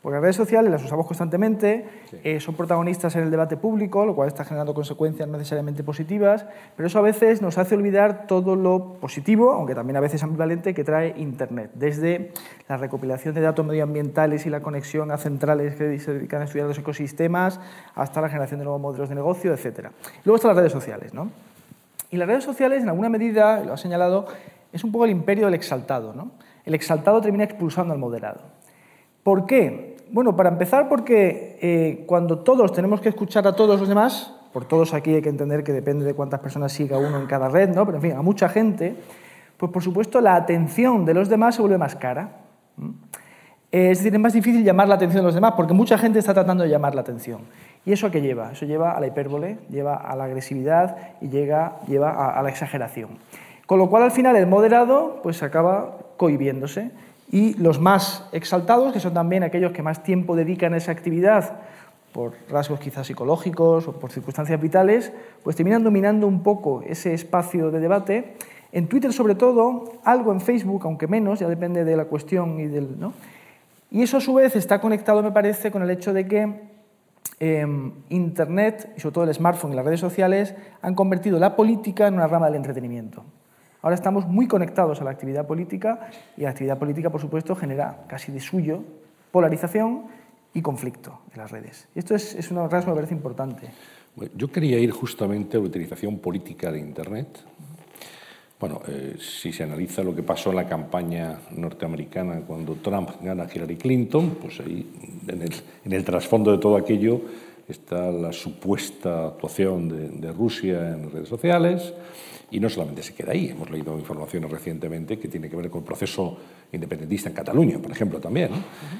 Porque las redes sociales las usamos constantemente, eh, son protagonistas en el debate público, lo cual está generando consecuencias necesariamente positivas, pero eso a veces nos hace olvidar todo lo positivo, aunque también a veces ambivalente, que trae Internet. Desde la recopilación de datos medioambientales y la conexión a centrales que se dedican a estudiar los ecosistemas, hasta la generación de nuevos modelos de negocio, etc. Luego están las redes sociales. ¿no? Y las redes sociales, en alguna medida, lo ha señalado, es un poco el imperio del exaltado. ¿no? El exaltado termina expulsando al moderado. ¿Por qué? Bueno, para empezar porque eh, cuando todos tenemos que escuchar a todos los demás, por todos aquí hay que entender que depende de cuántas personas siga uno en cada red, ¿no? pero en fin, a mucha gente, pues por supuesto la atención de los demás se vuelve más cara. Es decir, es más difícil llamar la atención de los demás porque mucha gente está tratando de llamar la atención. ¿Y eso a qué lleva? Eso lleva a la hipérbole, lleva a la agresividad y llega, lleva a, la exageración. Con lo cual al final el moderado pues acaba cohibiéndose y los más exaltados, que son también aquellos que más tiempo dedican a esa actividad por rasgos quizás psicológicos o por circunstancias vitales, pues terminan dominando un poco ese espacio de debate. En Twitter sobre todo, algo en Facebook, aunque menos, ya depende de la cuestión y del... ¿no? Y eso a su vez está conectado, me parece, con el hecho de que em, Internet, y sobre todo el smartphone y las redes sociales, han convertido la política en una rama del entretenimiento. Ahora estamos muy conectados a la actividad política y la actividad política, por supuesto, genera casi de suyo polarización y conflicto en las redes. Esto es, es una rasgo, me parece importante. yo quería ir justamente a la utilización política de Internet. Bueno, eh, si se analiza lo que pasó en la campaña norteamericana cuando Trump gana a Hillary Clinton, pues ahí en el, trasfondo de todo aquello está la supuesta actuación de Rusia en redes sociales, y no solamente se queda ahí, hemos leído informaciones recientemente que tiene que ver con el proceso independentista en Cataluña, por ejemplo, también.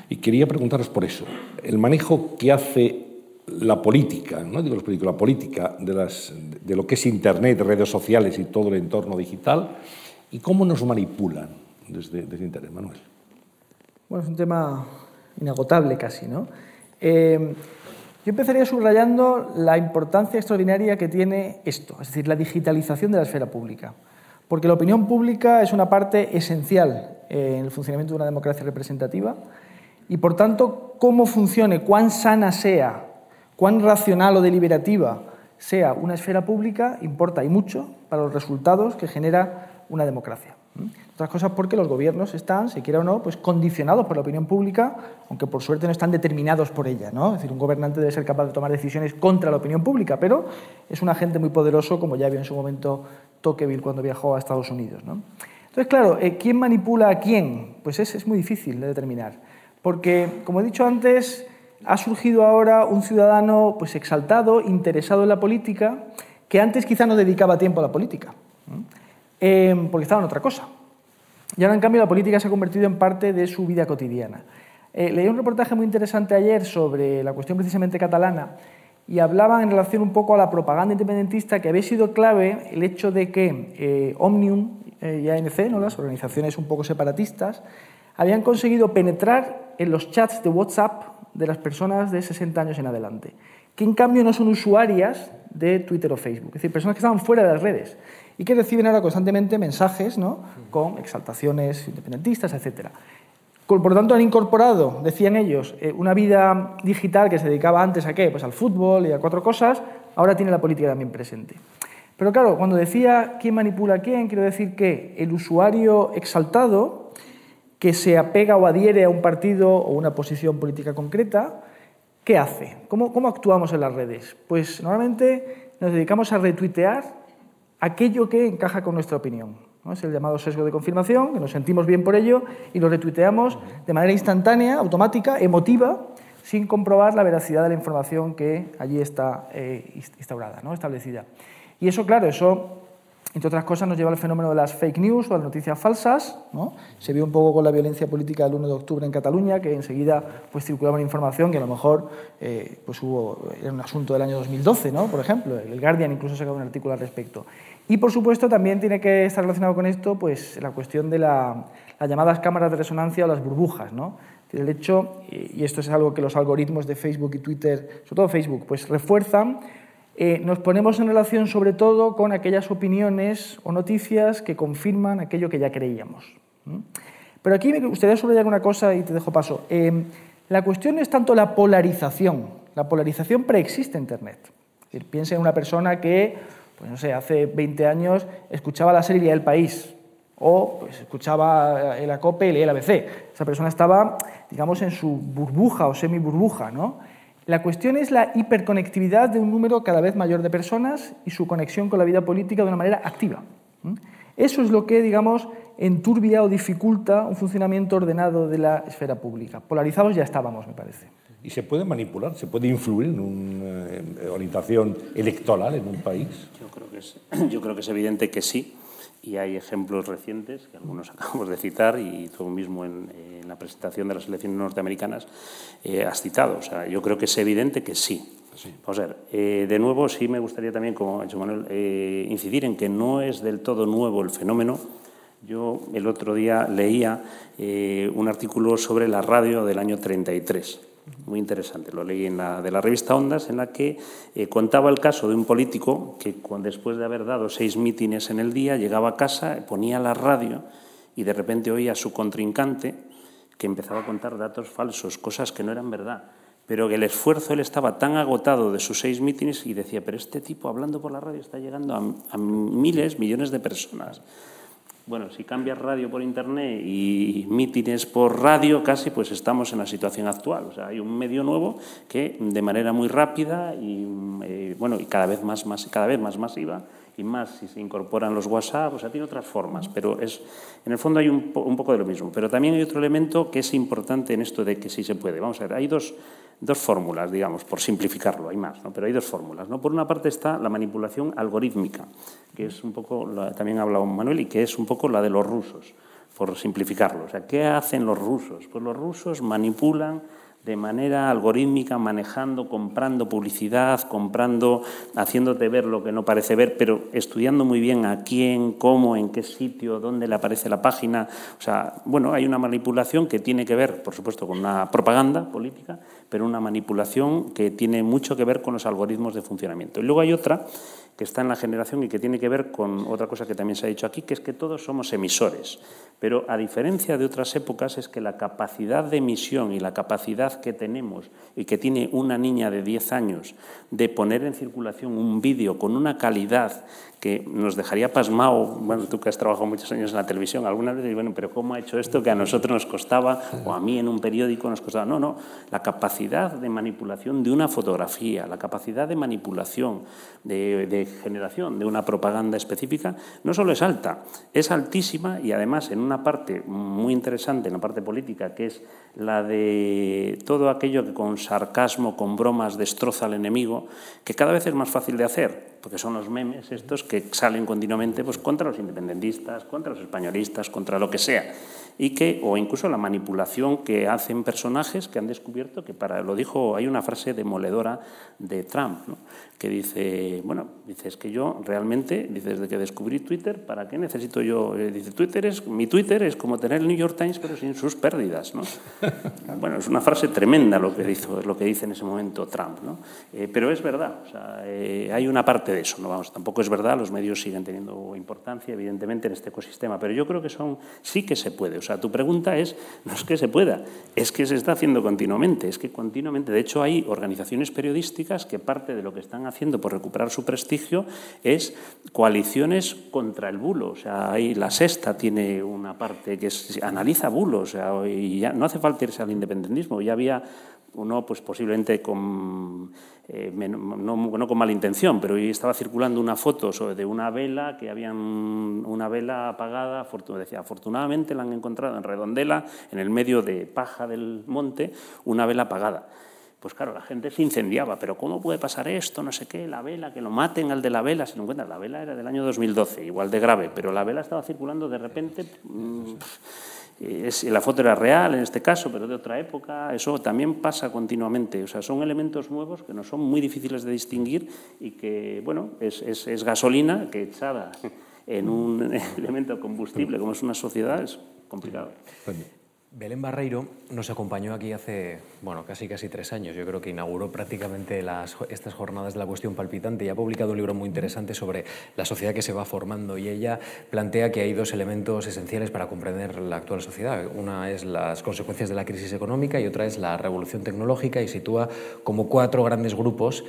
Y quería preguntaros por eso. El manejo que hace la política, no digo los políticos, la política de, las, de lo que es Internet, redes sociales y todo el entorno digital, y cómo nos manipulan desde, desde Internet, Manuel. Bueno, es un tema inagotable casi, ¿no? Eh, yo empezaría subrayando la importancia extraordinaria que tiene esto, es decir, la digitalización de la esfera pública. Porque la opinión pública es una parte esencial en el funcionamiento de una democracia representativa y, por tanto, cómo funcione, cuán sana sea, cuán racional o deliberativa sea una esfera pública, importa y mucho para los resultados que genera una democracia. Otras cosas porque los gobiernos están, se quiera o no, pues condicionados por la opinión pública, aunque por suerte no están determinados por ella. ¿no? Es decir, un gobernante debe ser capaz de tomar decisiones contra la opinión pública, pero es un agente muy poderoso, como ya vio en su momento Tocqueville cuando viajó a Estados Unidos. ¿no? Entonces, claro, eh, ¿quién manipula a quién? Pues es, es muy difícil de determinar. Porque, como he dicho antes, ha surgido ahora un ciudadano pues, exaltado, interesado en la política, que antes quizá no dedicaba tiempo a la política, eh, porque estaba en otra cosa. Y ahora, en cambio, la política se ha convertido en parte de su vida cotidiana. Eh, leí un reportaje muy interesante ayer sobre la cuestión precisamente catalana y hablaban en relación un poco a la propaganda independentista que había sido clave el hecho de que eh, Omnium eh, y ANC, ¿no? las organizaciones un poco separatistas, habían conseguido penetrar en los chats de WhatsApp de las personas de 60 años en adelante, que en cambio no son usuarias de Twitter o Facebook, es decir, personas que estaban fuera de las redes y que reciben ahora constantemente mensajes ¿no? con exaltaciones independentistas, etc. por lo tanto han incorporado, decían ellos, eh, una vida digital que se dedicaba antes a qué? Pues al fútbol y a cuatro cosas, ahora tiene la política también presente. Pero claro, cuando decía quién manipula a quién, quiero decir que el usuario exaltado, que se apega o adhiere a un partido o una posición política concreta, ¿qué hace? ¿Cómo, cómo actuamos en las redes? Pues normalmente nos dedicamos a retuitear aquello que encaja con nuestra opinión. Es el llamado sesgo de confirmación, que nos sentimos bien por ello y lo retuiteamos de manera instantánea, automática, emotiva, sin comprobar la veracidad de la información que allí está eh, instaurada, ¿no? establecida. Y eso, claro, eso, entre otras cosas, nos lleva al fenómeno de las fake news o las noticias falsas. ¿no? Se vio un poco con la violencia política del 1 de octubre en Cataluña, que enseguida pues, circulaba una información que a lo mejor eh, pues hubo, era un asunto del año 2012, ¿no? por ejemplo. El Guardian incluso sacó un artículo al respecto. Y, por supuesto, también tiene que estar relacionado con esto pues, la cuestión de la, las llamadas cámaras de resonancia o las burbujas. ¿no? El hecho, y esto es algo que los algoritmos de Facebook y Twitter, sobre todo Facebook, pues refuerzan, eh, nos ponemos en relación sobre todo con aquellas opiniones o noticias que confirman aquello que ya creíamos. Pero aquí me gustaría subrayar una cosa y te dejo paso. Eh, la cuestión es tanto la polarización. La polarización preexiste en Internet. piensa en una persona que, pues no sé, hace 20 años escuchaba la serie El País o pues, escuchaba el ACOPE y leía el ABC. Esa persona estaba, digamos, en su burbuja o semi-burbuja, ¿no? La cuestión es la hiperconectividad de un número cada vez mayor de personas y su conexión con la vida política de una manera activa. Eso es lo que, digamos, enturbia o dificulta un funcionamiento ordenado de la esfera pública. Polarizados ya estábamos, me parece. ¿Y se puede manipular? ¿Se puede influir en una eh, orientación electoral en un país? Yo creo que es, yo creo que es evidente que sí y hay ejemplos recientes que algunos acabamos de citar y tú mismo en, la presentación de las elecciones norteamericanas eh, has citado. O sea, yo creo que es evidente que sí. Vamos a ver, eh, de nuevo sí me gustaría también, como ha hecho Manuel, eh, incidir en que no es del todo nuevo el fenómeno. Yo el otro día leía un artículo sobre la radio del año 33 muy interesante. Lo leí en la, de la revista Ondas, en la que eh, contaba el caso de un político que después de haber dado seis mítines en el día, llegaba a casa, ponía la radio y de repente oía a su contrincante que empezaba a contar datos falsos, cosas que no eran verdad. Pero que el esfuerzo, él estaba tan agotado de sus seis mítines y decía, pero este tipo hablando por la radio está llegando a miles, millones de personas bueno, si cambias radio por internet y mítines por radio, casi pues estamos en la situación actual. O sea, hay un medio nuevo que de manera muy rápida y eh, bueno y cada vez más, más cada vez más masiva y más si se incorporan los WhatsApp, o sea, tiene otras formas, pero es en el fondo hay un, un poco de lo mismo. Pero también hay otro elemento que es importante en esto de que sí se puede. Vamos a ver, hay dos dos fórmulas, digamos, por simplificarlo, hay más, ¿no? pero hay dos fórmulas. ¿no? Por una parte está la manipulación algorítmica, que es un poco, también ha hablado Manuel, y que es un poco la de los rusos, por simplificarlo. O sea, ¿qué hacen los rusos? Pues los rusos manipulan de manera algorítmica, manejando, comprando publicidad, comprando, haciéndote ver lo que no parece ver, pero estudiando muy bien a quién, cómo, en qué sitio, dónde le aparece la página. O sea, bueno, hay una manipulación que tiene que ver, por supuesto, con una propaganda política, pero una manipulación que tiene mucho que ver con los algoritmos de funcionamiento. Y luego hay otra que está en la generación y que tiene que ver con otra cosa que también se ha dicho aquí, que es que todos somos emisores. Pero a diferencia de otras épocas es que la capacidad de emisión y la capacidad que tenemos y que tiene una niña de 10 años de poner en circulación un vídeo con una calidad que nos dejaría pasmado, bueno, tú que has trabajado muchos años en la televisión, algunas veces, bueno, pero ¿cómo ha hecho esto que a nosotros nos costaba, o a mí en un periódico nos costaba? No, no, la capacidad de manipulación de una fotografía, la capacidad de manipulación, de, de generación de una propaganda específica, no solo es alta, es altísima y además en una parte muy interesante, en la parte política, que es la de todo aquello que con sarcasmo, con bromas destroza al enemigo, que cada vez es más fácil de hacer porque son los memes estos que salen continuamente pues, contra los independentistas, contra los españolistas, contra lo que sea. Y que, o incluso la manipulación que hacen personajes que han descubierto que para, lo dijo, hay una frase demoledora de Trump, que dice, bueno, dice, es que yo realmente, dice, desde que descubrí Twitter, ¿para qué necesito yo? Eh, dice, Twitter es, mi Twitter es como tener el New York Times, pero sin sus pérdidas, ¿no? bueno, es una frase tremenda lo que, hizo, lo que dice en ese momento Trump, ¿no? Eh, pero es verdad, o sea, eh, hay una parte de eso. ¿no? Vamos, tampoco es verdad, los medios siguen teniendo importancia, evidentemente, en este ecosistema, pero yo creo que son, sí que se puede. O sea, tu pregunta es, no es que se pueda, es que se está haciendo continuamente, es que continuamente. De hecho, hay organizaciones periodísticas que parte de lo que están haciendo por recuperar su prestigio es coaliciones contra el bulo. O sea, hay, la sexta tiene una parte que analiza bulos, o sea, no hace falta irse al independentismo, ya había uno pues posiblemente con, eh, no, con mala intención, pero estaba circulando una foto sobre, de una vela, que habían una vela apagada, decía, afortunadamente la han encontrado en Redondela, en el medio de paja del monte, una vela apagada. Pues claro, la gente se incendiaba, pero ¿cómo puede pasar esto? No sé qué, la vela, que lo maten al de la vela, si no encuentran. La vela era del año 2012, igual de grave, pero la vela estaba circulando de repente. Mm, es, la foto era real en este caso, pero de otra época. Eso también pasa continuamente. O sea, son elementos nuevos que no son muy difíciles de distinguir y que, bueno, es, es gasolina que echada en un elemento combustible como es una sociedad es complicado. Belén Barreiro nos acompañó aquí hace, bueno, casi casi tres años. Yo creo que inauguró prácticamente estas jornadas de la cuestión palpitante y ha publicado un libro muy interesante sobre la sociedad que se va formando y ella plantea que hay dos elementos esenciales para comprender la actual sociedad. Una es las consecuencias de la crisis económica y otra es la revolución tecnológica y sitúa como cuatro grandes grupos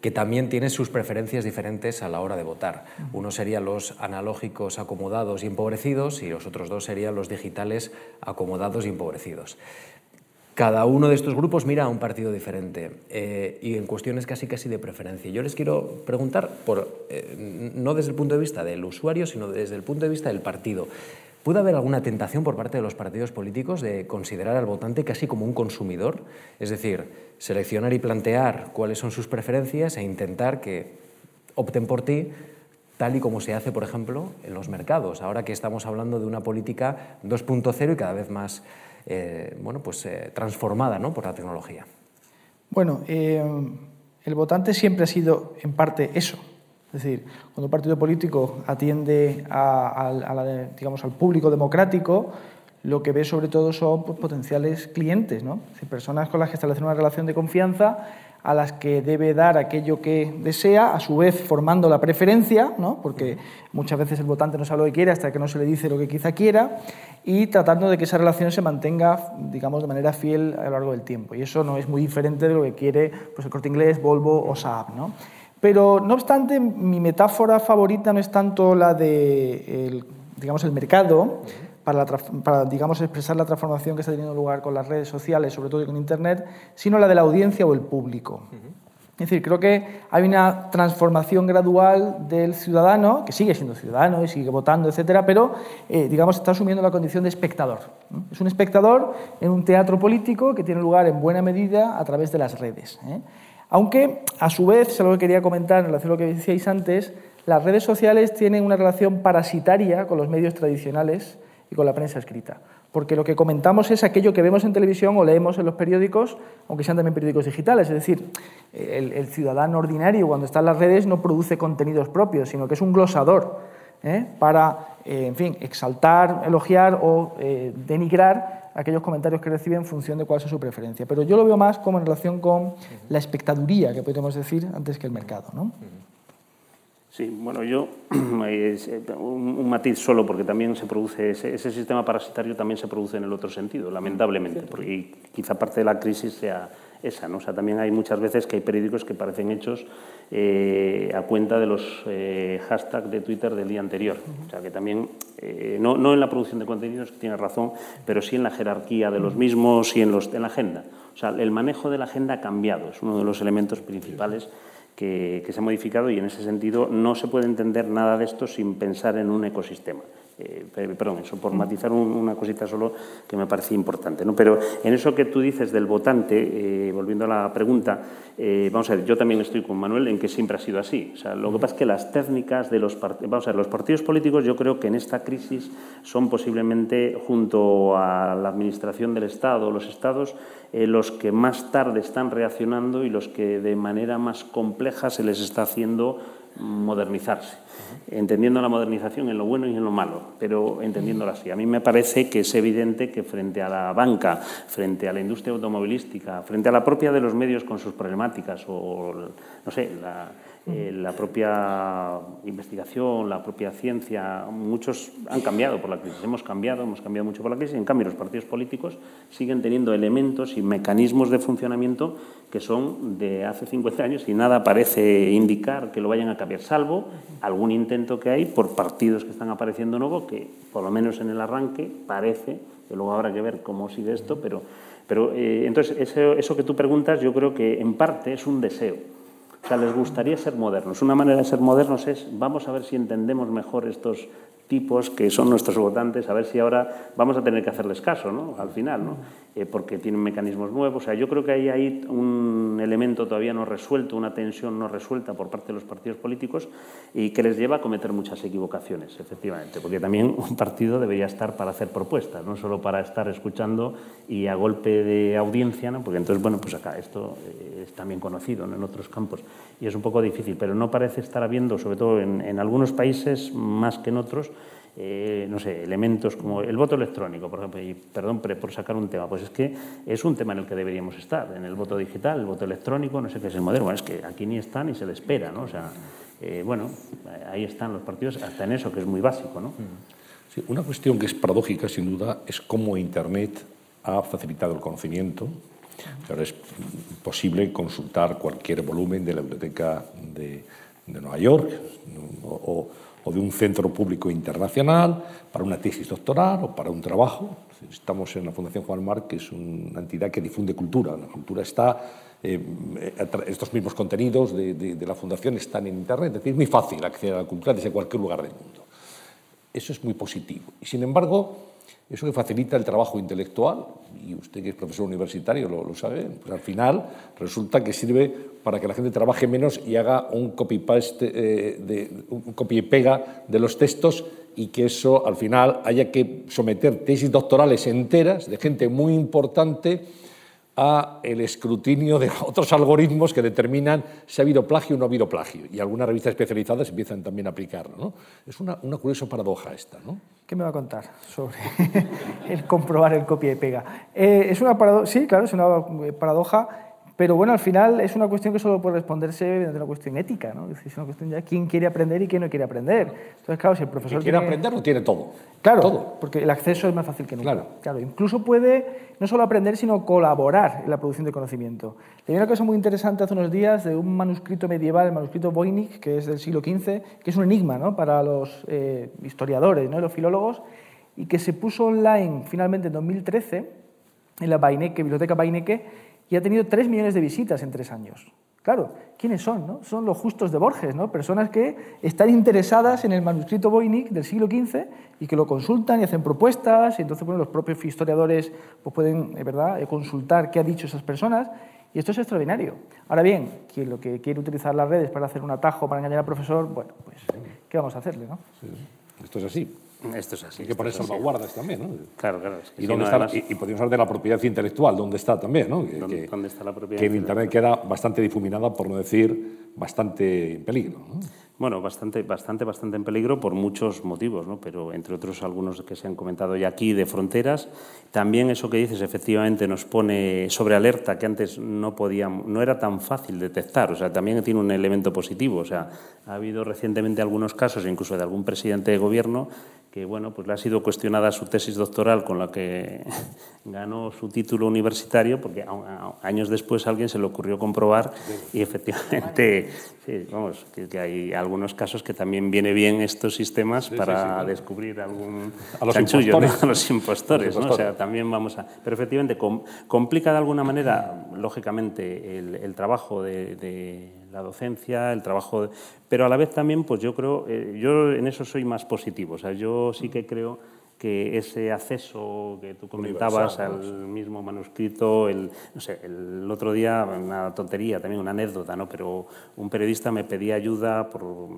que también tienen sus preferencias diferentes a la hora de votar. Uno serían los analógicos acomodados y empobrecidos y los otros dos serían los digitales acomodados y empobrecidos. Cada uno de estos grupos mira a un partido diferente eh, y en cuestiones casi casi de preferencia. Yo les quiero preguntar, por, eh, no desde el punto de vista del usuario, sino desde el punto de vista del partido. ¿Puede haber alguna tentación por parte de los partidos políticos de considerar al votante casi como un consumidor? Es decir, seleccionar y plantear cuáles son sus preferencias e intentar que opten por ti tal y como se hace, por ejemplo, en los mercados, ahora que estamos hablando de una política 2.0 y cada vez más eh, bueno, pues, eh, transformada ¿no? por la tecnología. Bueno, eh, el votante siempre ha sido en parte eso, es decir, cuando un partido político atiende digamos, al público democrático, lo que ve sobre todo son pues, potenciales clientes, ¿no? personas con las que establece una relación de confianza a las que debe dar aquello que desea, a su vez formando la preferencia, porque muchas veces el votante no sabe lo que quiere hasta que no se le dice lo que quizá quiera, y tratando de que esa relación se mantenga, digamos, de manera fiel a lo largo del tiempo. Y eso no es muy diferente de lo que quiere pues, el Corte Inglés, Volvo o Saab. ¿no? Pero, no obstante, mi metáfora favorita no es tanto la de el, digamos, el mercado, para, digamos, expresar la transformación que está teniendo lugar con las redes sociales, sobre todo con Internet, sino la de la audiencia o el público. Es decir, creo que hay una transformación gradual del ciudadano, que sigue siendo ciudadano y sigue votando, etcétera, pero, eh, digamos, está asumiendo la condición de espectador. Es un espectador en un teatro político que tiene lugar en buena medida a través de las redes. ¿eh? Aunque, a su vez, es algo que quería comentar en relación a lo que decíais antes, las redes sociales tienen una relación parasitaria con los medios tradicionales y con la prensa escrita. Porque lo que comentamos es aquello que vemos en televisión o leemos en los periódicos, aunque sean también periódicos digitales. Es decir, el, ciudadano ordinario cuando está en las redes no produce contenidos propios, sino que es un glosador ¿eh? para, eh, en fin, exaltar, elogiar o eh, denigrar aquellos comentarios que recibe en función de cuál es su preferencia. Pero yo lo veo más como en relación con la espectaduría, que podríamos decir, antes que el mercado. ¿no? Sí, bueno, yo eh, un, matiz solo porque también se produce ese, sistema parasitario también se produce en el otro sentido, lamentablemente, porque quizá parte de la crisis sea esa, ¿no? O sea, también hay muchas veces que hay periódicos que parecen hechos eh, a cuenta de los eh, hashtags de Twitter del día anterior. O sea, que también, no, no, en la producción de contenidos, que tiene razón, pero sí en la jerarquía de los mismos y en, los, en la agenda. O sea, el manejo de la agenda ha cambiado, es uno de los elementos principales que, se ha modificado y en ese sentido no se puede entender nada de esto sin pensar en un ecosistema. Eh, perdón, eso por matizar una cosita solo que me parece importante. ¿no? Pero en eso que tú dices del votante, eh, volviendo a la pregunta, eh, vamos a ver, yo también estoy con Manuel en que siempre ha sido así. O sea, lo que pasa es que las técnicas de los partidos, vamos a ver, los partidos políticos yo creo que en esta crisis son posiblemente, junto a la administración del Estado, los estados, los que más tarde están reaccionando y los que de manera más compleja se les está haciendo modernizarse, entendiendo la modernización en lo bueno y en lo malo, pero entendiéndola así. A mí me parece que es evidente que frente a la banca, frente a la industria automovilística, frente a la propia de los medios con sus problemáticas o, no sé, eh, la propia investigación, la propia ciencia, muchos han cambiado por la crisis, hemos cambiado, hemos cambiado mucho por la crisis, en cambio los partidos políticos siguen teniendo elementos y mecanismos de funcionamiento que son de hace 50 años y nada parece indicar que lo vayan a cambiar, salvo algún intento que hay por partidos que están apareciendo nuevos, que por lo menos en el arranque parece, que luego habrá que ver cómo sigue esto, pero, pero eh, entonces eso, eso que tú preguntas yo creo que en parte es un deseo o sea, les gustaría ser modernos. Una manera de ser modernos es, vamos a ver si entendemos mejor estos tipos que son nuestros votantes, a ver si ahora vamos a tener que hacerles caso, ¿no? Al final, ¿no? Eh, porque tienen mecanismos nuevos. O sea, yo creo que hay un elemento todavía no resuelto, una tensión no resuelta por parte de los partidos políticos y que les lleva a cometer muchas equivocaciones, efectivamente, porque también un partido debería estar para hacer propuestas, no solo para estar escuchando y a golpe de audiencia, ¿no? porque entonces, bueno, pues acá esto eh, es también conocido en otros campos y es un poco difícil, pero no parece estar habiendo, sobre todo en algunos países más que en otros, eh, no sé, elementos como el voto electrónico, por ejemplo, y perdón por sacar un tema, pues es que es un tema en el que deberíamos estar, en el voto digital, el voto electrónico, no sé qué es el modelo, es que aquí ni está ni se le espera, ¿no? O sea, eh, bueno, ahí están los partidos, hasta en eso, que es muy básico, ¿no? Sí, una cuestión que es paradójica, sin duda, es cómo Internet ha facilitado el conocimiento. Ahora es posible consultar cualquier volumen de la biblioteca de, Nueva York o, de un centro público internacional para una tesis doctoral o para un trabajo. Estamos en la Fundación Juan Marc, que es una entidad que difunde cultura. La cultura está, eh, estos mismos contenidos de, de, la Fundación están en Internet, es decir, muy fácil acceder a la cultura desde cualquier lugar del mundo. Eso es muy positivo. Y sin embargo, eso que facilita el trabajo intelectual, y usted que es profesor universitario lo, sabe, pues al final resulta que sirve para que la gente trabaje menos y haga un copy-paste, eh, de, un copy y pega de los textos y que eso al final haya que someter tesis doctorales enteras de gente muy importante a el escrutinio de otros algoritmos que determinan si ha habido plagio o no ha habido plagio. Y algunas revistas especializadas empiezan también a aplicarlo. ¿no? Es una, una, curiosa paradoja esta. ¿no? ¿Qué me va a contar sobre el comprobar el copia y pega? Eh, es una paradoja, sí, claro, es una paradoja pero bueno, al final es una cuestión que solo puede responderse mediante una cuestión ética, ¿no? Es una cuestión ya quién quiere aprender y quién no quiere aprender. Entonces, claro, si el profesor quiere tiene... aprender, lo tiene todo. Claro, todo. porque el acceso es más fácil que nunca. Claro. claro. Incluso puede no solo aprender, sino colaborar en la producción de conocimiento. Leí una cosa muy interesante hace unos días de un manuscrito medieval, el manuscrito Voynich, que es del siglo XV, que es un enigma ¿no? para los eh, historiadores, ¿no? los filólogos, y que se puso online finalmente en 2013 en la Beinecke, Biblioteca Beinecke, y ha tenido 3 millones de visitas en tres años. Claro, ¿quiénes son? No? Son los justos de Borges, ¿no? personas que están interesadas en el manuscrito Voynich del siglo XV y que lo consultan y hacen propuestas, y entonces bueno, los propios historiadores pues, pueden ¿verdad? consultar qué ha dicho esas personas, y esto es extraordinario. Ahora bien, quien lo que quiere utilizar las redes para hacer un atajo, para engañar al profesor, bueno, pues, ¿qué vamos a hacerle? No? Sí, esto es así. Esto es así. Hay que poner salvaguardas también, ¿no? Claro, claro. Es que y, dónde está, además, y, y, podríamos hablar de la propiedad intelectual, ¿dónde está también? ¿no? Que, ¿Dónde, que, dónde está la propiedad que en Internet queda bastante difuminada, por no decir bastante en peligro. ¿no? Bueno, bastante, bastante, bastante en peligro por muchos motivos, ¿no? pero entre otros algunos que se han comentado ya aquí de fronteras. También eso que dices efectivamente nos pone sobre alerta que antes no podíamos, no era tan fácil detectar. O sea, también tiene un elemento positivo. O sea, ha habido recientemente algunos casos, incluso de algún presidente de gobierno, que bueno, pues le ha sido cuestionada su tesis doctoral con la que ganó su título universitario, porque años después a alguien se le ocurrió comprobar y efectivamente, sí, vamos, que, hay algunos casos que también viene bien estos sistemas sí, para sí, sí, claro. descubrir algún A los chanchullo, ¿no? impostores. a los impostores, Los ¿no? O impostores. sea, también vamos a... Pero efectivamente com- complica de alguna manera, lógicamente, el, el trabajo de, de la docencia, el trabajo, pero a la vez también, pues yo creo, eh, yo en eso soy más positivo, o sea, yo sí que creo que ese acceso que tú comentabas Universal, al mismo manuscrito, el, no sé, el otro día, una tontería, también una anécdota, ¿no? pero un periodista me pedía ayuda por,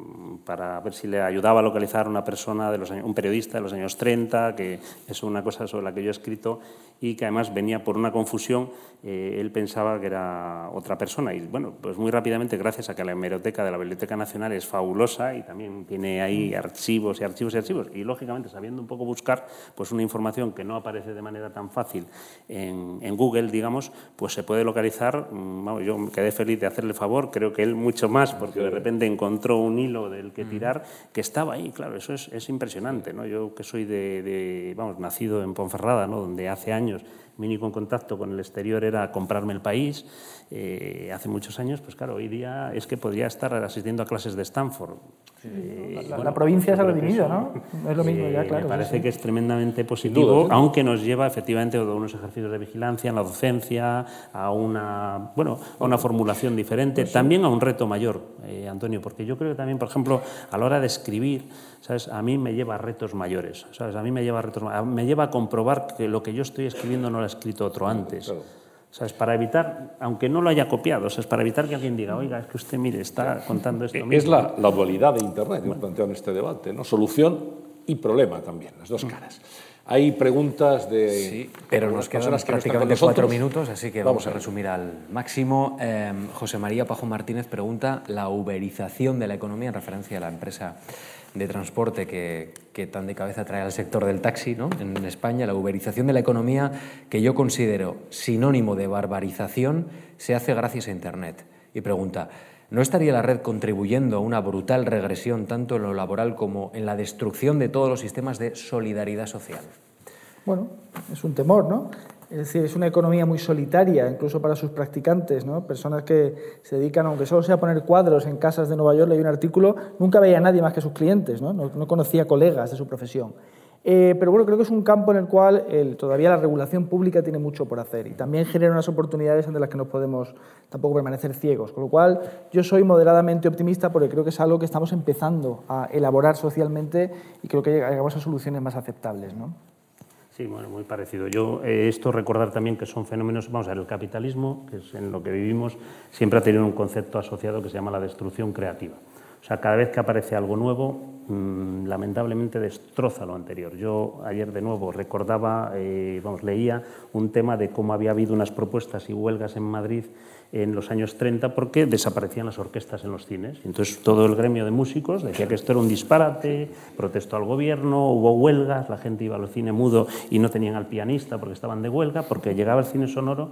para ver si le ayudaba a localizar a una persona, de los años, un periodista de los años 30, que es una cosa sobre la que yo he escrito y que además venía por una confusión, eh, él pensaba que era otra persona. Y bueno, pues muy rápidamente, gracias a que la hemeroteca de la Biblioteca Nacional es fabulosa y también tiene ahí archivos y archivos y archivos y lógicamente sabiendo un poco buscar, buscar pues una información que no aparece de manera tan fácil en, en Google, digamos, pues se puede localizar. Mm, yo me quedé feliz de hacerle favor, creo que él mucho más, porque de repente encontró un hilo del que tirar que estaba ahí, claro, eso es, es impresionante. ¿no? Yo que soy de, de, vamos, nacido en Ponferrada, ¿no? donde hace años mi único contacto con el exterior era comprarme el país, eh, hace muchos años, pues claro, hoy día es que podría estar asistiendo a clases de Stanford. Eh, la, bueno, la, provincia se ha redimido, ¿no? Es lo mismo, ya, claro. Me parece sí, sí. que es tremendamente positivo, duda, aunque nos lleva efectivamente a unos ejercicios de vigilancia en la docencia, a una, bueno, a una formulación diferente, pues también a un reto mayor, eh, Antonio, porque yo creo que también, por ejemplo, a la hora de escribir, ¿sabes? a mí me lleva a retos mayores, ¿sabes? a mí me lleva a retos me lleva a comprobar que lo que yo estoy escribiendo no lo ha escrito otro antes. Claro. O sea, es para evitar, aunque no lo haya copiado, o sea, es para evitar que alguien diga, oiga, es que usted, mire, está contando esto. Es la, la, dualidad de Internet que hemos planteado en este debate, ¿no? Solución y problema también, las dos caras. Hay preguntas de. Sí, pero nos quedan prácticamente cuatro minutos, así que vamos, vamos a, a resumir al máximo. Eh, José María Pajo Martínez pregunta: la uberización de la economía en referencia a la empresa de transporte que, tan de cabeza trae al sector del taxi ¿no? en España, la uberización de la economía, que yo considero sinónimo de barbarización, se hace gracias a Internet. Y pregunta, ¿no estaría la red contribuyendo a una brutal regresión tanto en lo laboral como en la destrucción de todos los sistemas de solidaridad social? Bueno, es un temor, ¿no? Es decir, es una economía muy solitaria, incluso para sus practicantes, ¿no? Personas que se dedican, aunque solo sea a poner cuadros en casas de Nueva York, leí un artículo, nunca veía a nadie más que a sus clientes, ¿no? No, no conocía colegas de su profesión. Eh, pero bueno, creo que es un campo en el cual el, todavía la regulación pública tiene mucho por hacer y también genera unas oportunidades ante las que no podemos tampoco permanecer ciegos. Con lo cual, yo soy moderadamente optimista porque creo que es algo que estamos empezando a elaborar socialmente y creo que llegamos a soluciones más aceptables. ¿no? Sí, bueno, muy parecido. Yo eh, esto recordar también que son fenómenos, vamos a ver, el capitalismo, que es en lo que vivimos, siempre ha tenido un concepto asociado que se llama la destrucción creativa. O sea, cada vez que aparece algo nuevo, mmm, lamentablemente destroza lo anterior. Yo ayer de nuevo recordaba, eh, vamos, leía un tema de cómo había habido unas propuestas y huelgas en Madrid en los años 30 porque desaparecían las orquestas en los cines. Entonces todo el gremio de músicos decía que esto era un disparate, protestó al gobierno, hubo huelgas, la gente iba al cine mudo y no tenían al pianista porque estaban de huelga, porque llegaba el cine sonoro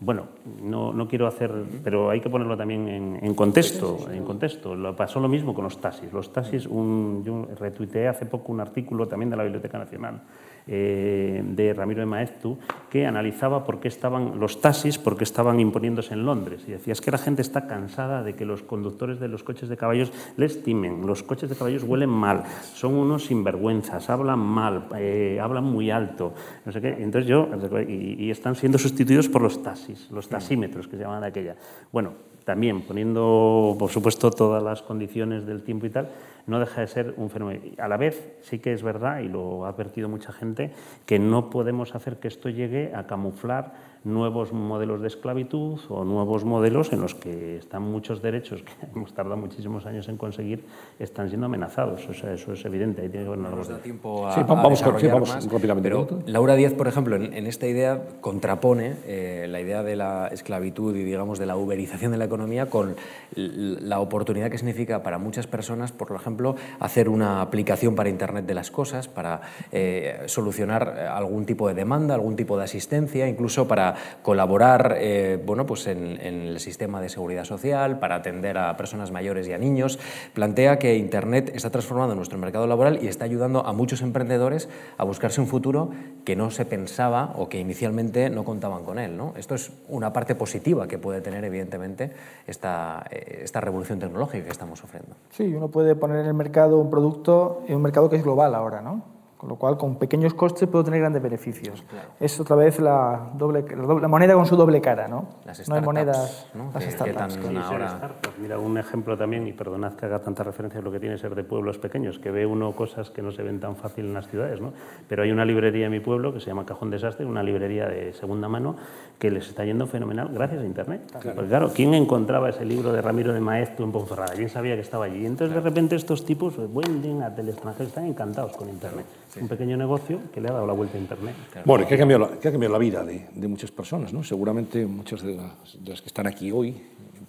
bueno, no, no, quiero hacer, pero hay que ponerlo también en, en contexto. En contexto. Lo pasó lo mismo con los taxis. Los taxis, un, yo retuiteé hace poco un artículo también de la Biblioteca Nacional eh, de Ramiro de Maeztu, que analizaba por qué estaban los taxis, por qué estaban imponiéndose en Londres. Y decía, es que la gente está cansada de que los conductores de los coches de caballos les timen. Los coches de caballos huelen mal, son unos sinvergüenzas, hablan mal, eh, hablan muy alto, no sé qué. Entonces yo, y, y están siendo sustituidos por los taxis, los taxímetros que se llamaban de aquella. Bueno, también poniendo, por supuesto, todas las condiciones del tiempo y tal, no deja de ser un fenómeno. A la vez, sí que es verdad, y lo ha advertido mucha gente, que no podemos hacer que esto llegue a camuflar nuevos modelos de esclavitud o nuevos modelos en los que están muchos derechos que hemos tardado muchísimos años en conseguir, están siendo amenazados. O sea, eso es evidente. Ahí tiene que haber nos da tiempo a, sí, vamos, a sí, vamos más, rápidamente. Pero Laura Díaz, por ejemplo, en, en esta idea contrapone eh, la idea de la esclavitud y, digamos, de la uberización de la economía con la oportunidad que significa para muchas personas, por ejemplo, hacer una aplicación para Internet de las cosas, para eh, solucionar algún tipo de demanda, algún tipo de asistencia, incluso para colaborar eh, bueno, pues en, en, el sistema de seguridad social, para atender a personas mayores y a niños. Plantea que Internet está transformando nuestro mercado laboral y está ayudando a muchos emprendedores a buscarse un futuro que no se pensaba o que inicialmente no contaban con él. ¿no? Esto es una parte positiva que puede tener, evidentemente, esta, esta revolución tecnológica que estamos sufriendo. Sí, uno puede poner en el mercado un producto, en un mercado que es global ahora, ¿no? Con lo cual, con pequeños costes puedo tener grandes beneficios. Claro. Es otra vez la, doble, la, doble, la, moneda con su doble cara, ¿no? Las no hay monedas. ¿no? Las que, startups. Que ahora... startups. Mira, un ejemplo también, y perdonad que haga tanta referencia a lo que tiene ser de pueblos pequeños, que ve uno cosas que no se ven tan fácil en las ciudades, ¿no? Pero hay una librería en mi pueblo que se llama Cajón Desastre, una librería de segunda mano que les está yendo fenomenal gracias a Internet. Claro. Porque claro, ¿quién encontraba ese libro de Ramiro de Maeztu en Ponferrada? ¿Quién sabía que estaba allí? Y entonces claro. de repente estos tipos pues, venden a extranjero, están encantados con Internet. Sí. Un pequeño negocio que le ha dado la vuelta a Internet. Claro. Bueno, que ha cambiado la, que ha cambiado la vida de, de, muchas personas, ¿no? Seguramente muchas de las, de las, que están aquí hoy,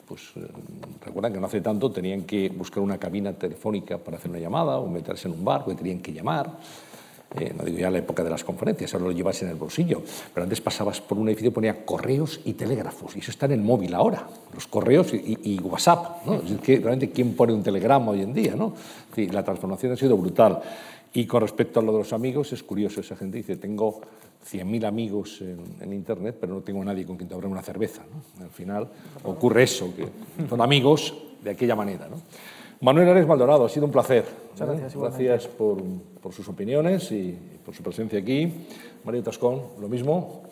pues eh, recuerdan que no hace tanto tenían que buscar una cabina telefónica para hacer una llamada o meterse en un bar, porque tenían que llamar. eh, no digo ya la época de las conferencias, ahora lo llevas en el bolsillo, pero antes pasabas por un edificio y ponía correos y telégrafos, y eso está en el móvil ahora, los correos y, WhatsApp. ¿no? Es que realmente, ¿quién pone un telegrama hoy en día? ¿no? la transformación ha sido brutal. Y con respecto a lo de los amigos, es curioso, esa gente dice, tengo 100.000 amigos en, Internet, pero no tengo nadie con quien tomar una cerveza. Al final ocurre eso, que son amigos de aquella manera. ¿no? Manuel Ares Maldonado, ha sido un placer. Muchas gracias. Gracias por, por, sus opiniones y por su presencia aquí. Mario Tascón, lo mismo.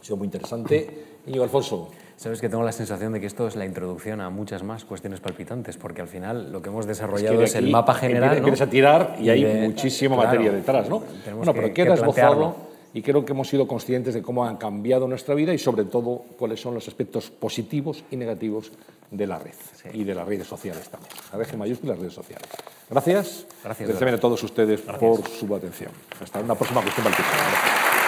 Ha sido muy interesante. Íñigo Alfonso. Sabes que tengo la sensación de que esto es la introducción a muchas más cuestiones palpitantes, porque al final lo que hemos desarrollado es, el mapa general. Empiezas a tirar y, hay muchísima materia detrás, ¿no? Bueno, pero queda esbozado y creo que hemos sido conscientes de cómo han cambiado nuestra vida y sobre todo cuáles son los aspectos positivos y negativos de la red y de las redes sociales también. La red mayúscula y las redes sociales. Gracias. Gracias. Gracias a todos ustedes por su atención. Hasta una próxima cuestión. Gracias.